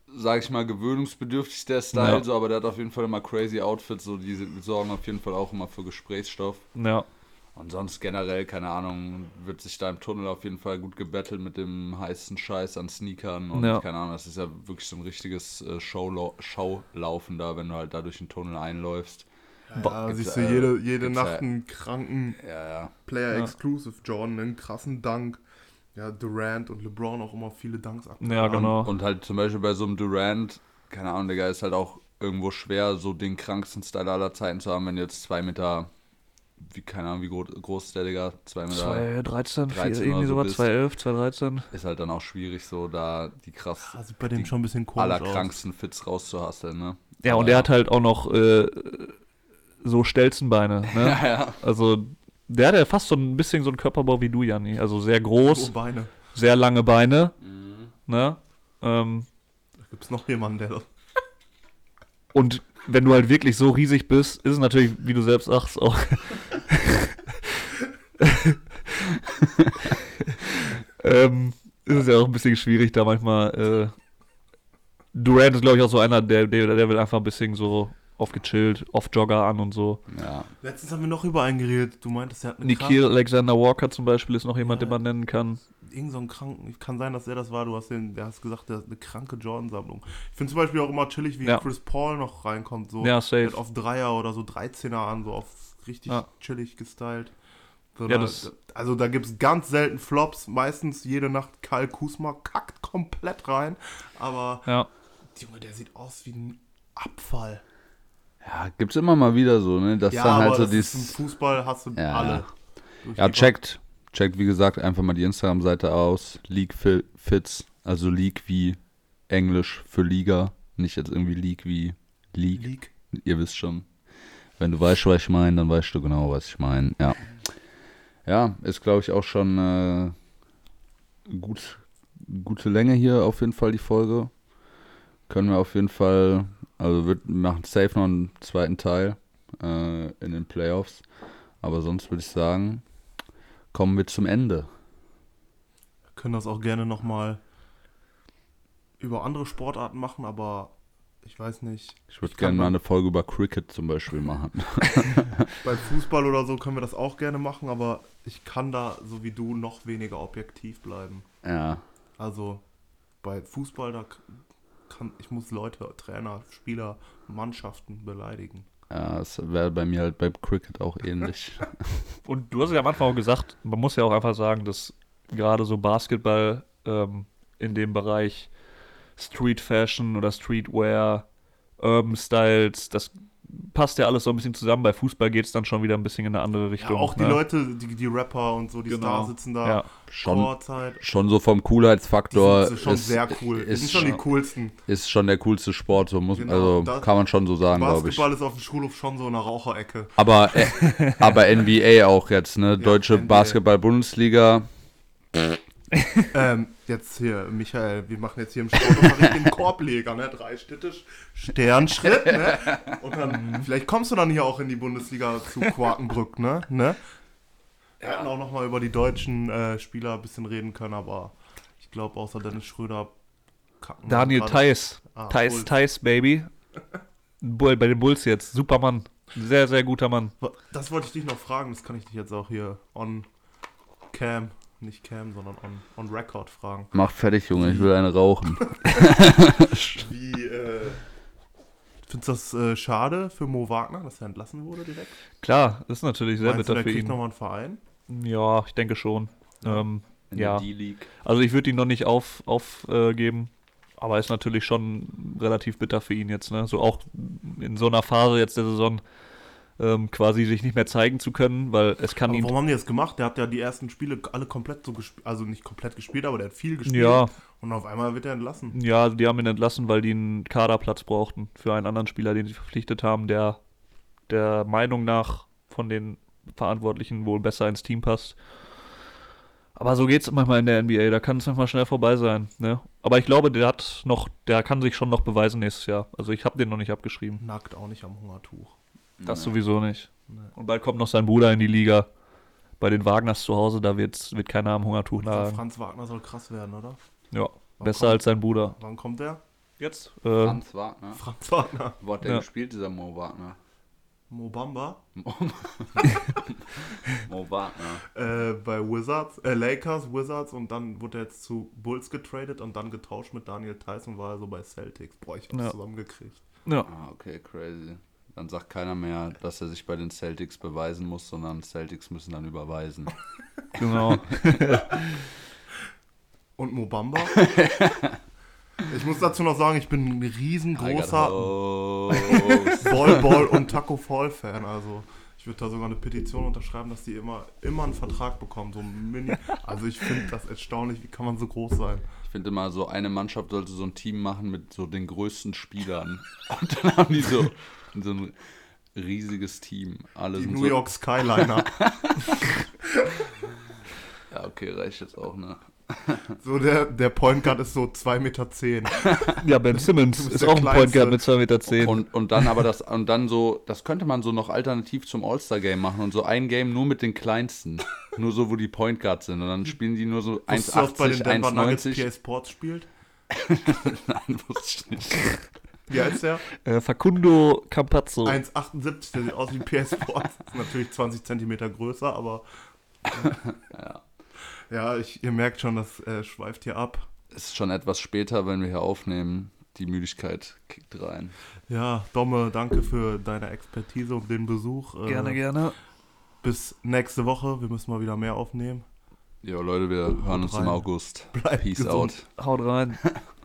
sag ich mal, gewöhnungsbedürftig der Style, Ja. so, aber der hat auf jeden Fall immer crazy Outfits, so die sorgen auf jeden Fall auch immer für Gesprächsstoff. Ja, Und sonst generell, keine Ahnung, wird sich da im Tunnel auf jeden Fall gut gebettelt mit dem heißen Scheiß an Sneakern und Ja. keine Ahnung, das ist ja wirklich so ein richtiges äh, Showlau Schaulaufen da, wenn du halt da durch den Tunnel einläufst. Ja, Gibt's, siehst du äh, jede, jede Nacht einen kranken Ja, ja. Player Ja. Exclusive Jordan, einen krassen Dank. Ja, Durant und LeBron auch immer viele Danks ab. ja genau. Und halt zum Beispiel bei so einem Durant, keine Ahnung, Digga, ist halt auch irgendwo schwer, so den kranksten Style aller Zeiten zu haben, wenn du jetzt zwei Meter, wie, keine Ahnung, wie groß, groß ist der, Digga? Zwei Meter. 2013, 13 irgendwie so sowas, bist. 2011, 2013. Ist halt dann auch schwierig, so da die krass Ah, sieht bei dem schon ein bisschen komisch aus. allerkranksten Fits rauszuhasseln, ne? Ja, und Aber der hat halt auch noch äh, so Stelzenbeine, [LAUGHS] ne? Ja, ja. Also, der hat ja fast so ein bisschen so einen Körperbau wie du, Janni. Also sehr groß, Oh, Beine. sehr lange Beine, Mhm. ne? Ähm, Da gibt's noch jemanden, der das. und wenn du halt wirklich so riesig bist, ist es natürlich, wie du selbst sagst, auch. Ähm, ist es ja auch ein bisschen schwierig, da manchmal. Äh, Durant ist, glaube ich, auch so einer, der, der, der will einfach ein bisschen so aufgechillt, Off-Jogger an und so. ja. Letztens haben wir noch über einen geredet. Du meintest, er hat eine Nikhil Alexander Walker zum Beispiel ist noch jemand, Ja. den man nennen kann. irgend so einen kranken, kann sein, dass er das war, du hast den, der hast gesagt, der hat eine kranke Jordan-Sammlung. Ich finde zum Beispiel auch immer chillig, wie Ja. Chris Paul noch reinkommt, so Ja, safe. mit auf Dreier oder so 13er an, so auf richtig Ja. chillig gestylt. So, Ja, da, das- also da gibt es ganz selten Flops, meistens jede Nacht Kyle Kusma kackt komplett rein, aber Ja. Junge, der sieht aus wie ein Abfall. Ja, gibt's immer mal wieder so, ne? Das ja, dann halt aber so das ist im dieses. Fußball hast du Ja. alle. Ja, checkt. Checkt, wie gesagt, einfach mal die Instagram-Seite aus. League Fi- Fits. Also League wie Englisch für Liga. Nicht jetzt irgendwie League wie League. League. Ihr wisst schon. Wenn du weißt, was ich meine, dann weißt du genau, was ich meine. Ja. Ja, ist, glaube ich, auch schon äh, gut, gute Länge hier auf jeden Fall, die Folge. Können wir auf jeden Fall, also wir machen safe noch einen zweiten Teil äh, in den Playoffs. Aber sonst würde ich sagen, kommen wir zum Ende. können das auch gerne nochmal über andere Sportarten machen, aber ich weiß nicht. Ich würde gerne mal mal- eine Folge über Cricket zum Beispiel machen. [LAUGHS] Beim Fußball oder so können wir das auch gerne machen, aber ich kann da, so wie du, noch weniger objektiv bleiben. ja. Also bei Fußball, da k- kann ich muss Leute, Trainer, Spieler, Mannschaften beleidigen. Ja, das wäre bei mir halt bei Cricket auch ähnlich. [LAUGHS] Und du hast ja am Anfang auch gesagt, man muss ja auch einfach sagen, dass gerade so Basketball ähm, in dem Bereich Street Fashion oder Streetwear, Urban Styles, das passt ja alles so ein bisschen zusammen. Bei Fußball geht es dann schon wieder ein bisschen in eine andere Ja, Richtung. auch die ne? Leute, die, die Rapper und so, die Genau. Stars sitzen da, Ja, Schon, schon so vom Coolheitsfaktor sind schon ist, sehr cool. Ist, sind schon die coolsten. ist schon der coolste Sport, so muss, Genau, also das- kann man schon so sagen, glaube ich. Basketball ist auf dem Schulhof schon so eine Raucherecke. Aber, äh, [LAUGHS] aber NBA auch jetzt, ne? Deutsche NBA. Basketball-Bundesliga. ähm, jetzt hier, Michael, wir machen jetzt hier im Sportunterricht den Korbleger, ne? Drei Schritte, Sternschritt, ne? Und dann, vielleicht kommst du dann hier auch in die Bundesliga zu Quakenbrück, ne? ne? Wir hätten auch nochmal über die deutschen äh, Spieler ein bisschen reden können, aber ich glaube, außer Dennis Schröder kacken. Daniel Theiss. Ah, Theiss, Bulls. Theiss, Baby. Bull, bei den Bulls jetzt. Super Mann. Sehr, sehr guter Mann. Das wollte ich dich noch fragen, das kann ich dich jetzt auch hier on cam, nicht cam, sondern on, on record fragen. Mach fertig, Junge, ich will eine rauchen. [LAUGHS] [LAUGHS] Wie, äh, findest du das äh, schade für Mo Wagner, dass er entlassen wurde direkt? Klar, ist natürlich sehr Meinst du, bitter der für kriegt ihn. nochmal einen Verein? Ja, ich denke schon. Ähm, In Ja. der D-League. also ich würde ihn noch nicht aufgeben, auf, äh, geben, aber ist natürlich schon relativ bitter für ihn jetzt. Ne? So auch in so einer Phase jetzt der Saison ähm, quasi sich nicht mehr zeigen zu können, weil es kann Aber warum haben die das gemacht? Der hat ja die ersten Spiele alle komplett so gespielt, also nicht komplett gespielt, aber der hat viel gespielt. Ja, Und auf einmal wird er entlassen. ja, die haben ihn entlassen, weil die einen Kaderplatz brauchten für einen anderen Spieler, den sie verpflichtet haben, der der Meinung nach von den Verantwortlichen wohl besser ins Team passt. Aber so geht's manchmal in der NBA, da kann es manchmal schnell vorbei sein. Ne? Aber ich glaube, der hat noch, der kann sich schon noch beweisen nächstes Jahr. Also ich habe den noch nicht abgeschrieben. Nackt auch nicht am Hungertuch. Das Nee. sowieso nicht. Nee. Und bald kommt noch sein Bruder in die Liga. Bei den Wagners zu Hause, da wird's, wird keiner am Hungertuch nagen. Franz Wagner soll krass werden, oder? Ja, Wann besser kommt, als sein Bruder. Wann kommt der? Jetzt? Äh, Franz Wagner. Franz Wagner. Wo hat der Ja. gespielt, dieser Mo Wagner? Mobamba? [LAUGHS] Mo Wagner. Äh, bei Wizards, äh, Lakers, Wizards und dann wurde er jetzt zu Bulls getradet und dann getauscht mit Daniel Tyson, war er so bei Celtics. Boah, ich hab's Ja. zusammengekriegt. ja. Ah, okay, crazy. Dann sagt keiner mehr, dass er sich bei den Celtics beweisen muss, sondern Celtics müssen dann überweisen. [LAUGHS] Genau. [LAUGHS] Und Mobamba? ich muss dazu noch sagen, ich bin ein riesengroßer Host. Ball, Ball und Taco Fall Fan. Also ich würde da sogar eine Petition unterschreiben, dass die immer, immer einen Vertrag bekommen. So ein Mini. Also ich finde das erstaunlich, wie kann man so groß sein? Ich finde immer, so eine Mannschaft sollte so ein Team machen mit so den größten Spielern. Und dann haben die so, so ein riesiges Team. Alle Die New so, York Skyliner. [LAUGHS] Ja, okay, reicht jetzt auch, ne? [LAUGHS] So der, der Point Guard ist so 2,10 Meter. Zehn. Ja, Ben Simmons ist auch ein Point. Guard mit 2,10 Meter. Zehn. Und, und dann aber das, und dann so, das könnte man so noch alternativ zum All-Star-Game machen und so ein Game nur mit den kleinsten. Nur so, wo die Point Guards sind. Und dann spielen die nur so Wusstest du, dass bei den 1,80, Denver Nuggets 1,90. PA Sports spielt? [LAUGHS] Nein, wusste ich nicht. Wie heißt der? Äh, Facundo Campazzo. 1,78, der sieht aus wie PA Sports. Ist natürlich 20 Zentimeter größer, aber. Ja. [LAUGHS] Ja, ich, ihr merkt schon, das äh, schweift hier ab. Es ist schon etwas später, wenn wir hier aufnehmen. Die Müdigkeit kickt rein. Ja, Domme, danke für deine Expertise und den Besuch. Äh, Gerne, gerne. Bis nächste Woche. Wir müssen mal wieder mehr aufnehmen. Jo, Leute, wir hören uns rein. im August. Bleibt Peace gesund. out. Haut rein. [LAUGHS]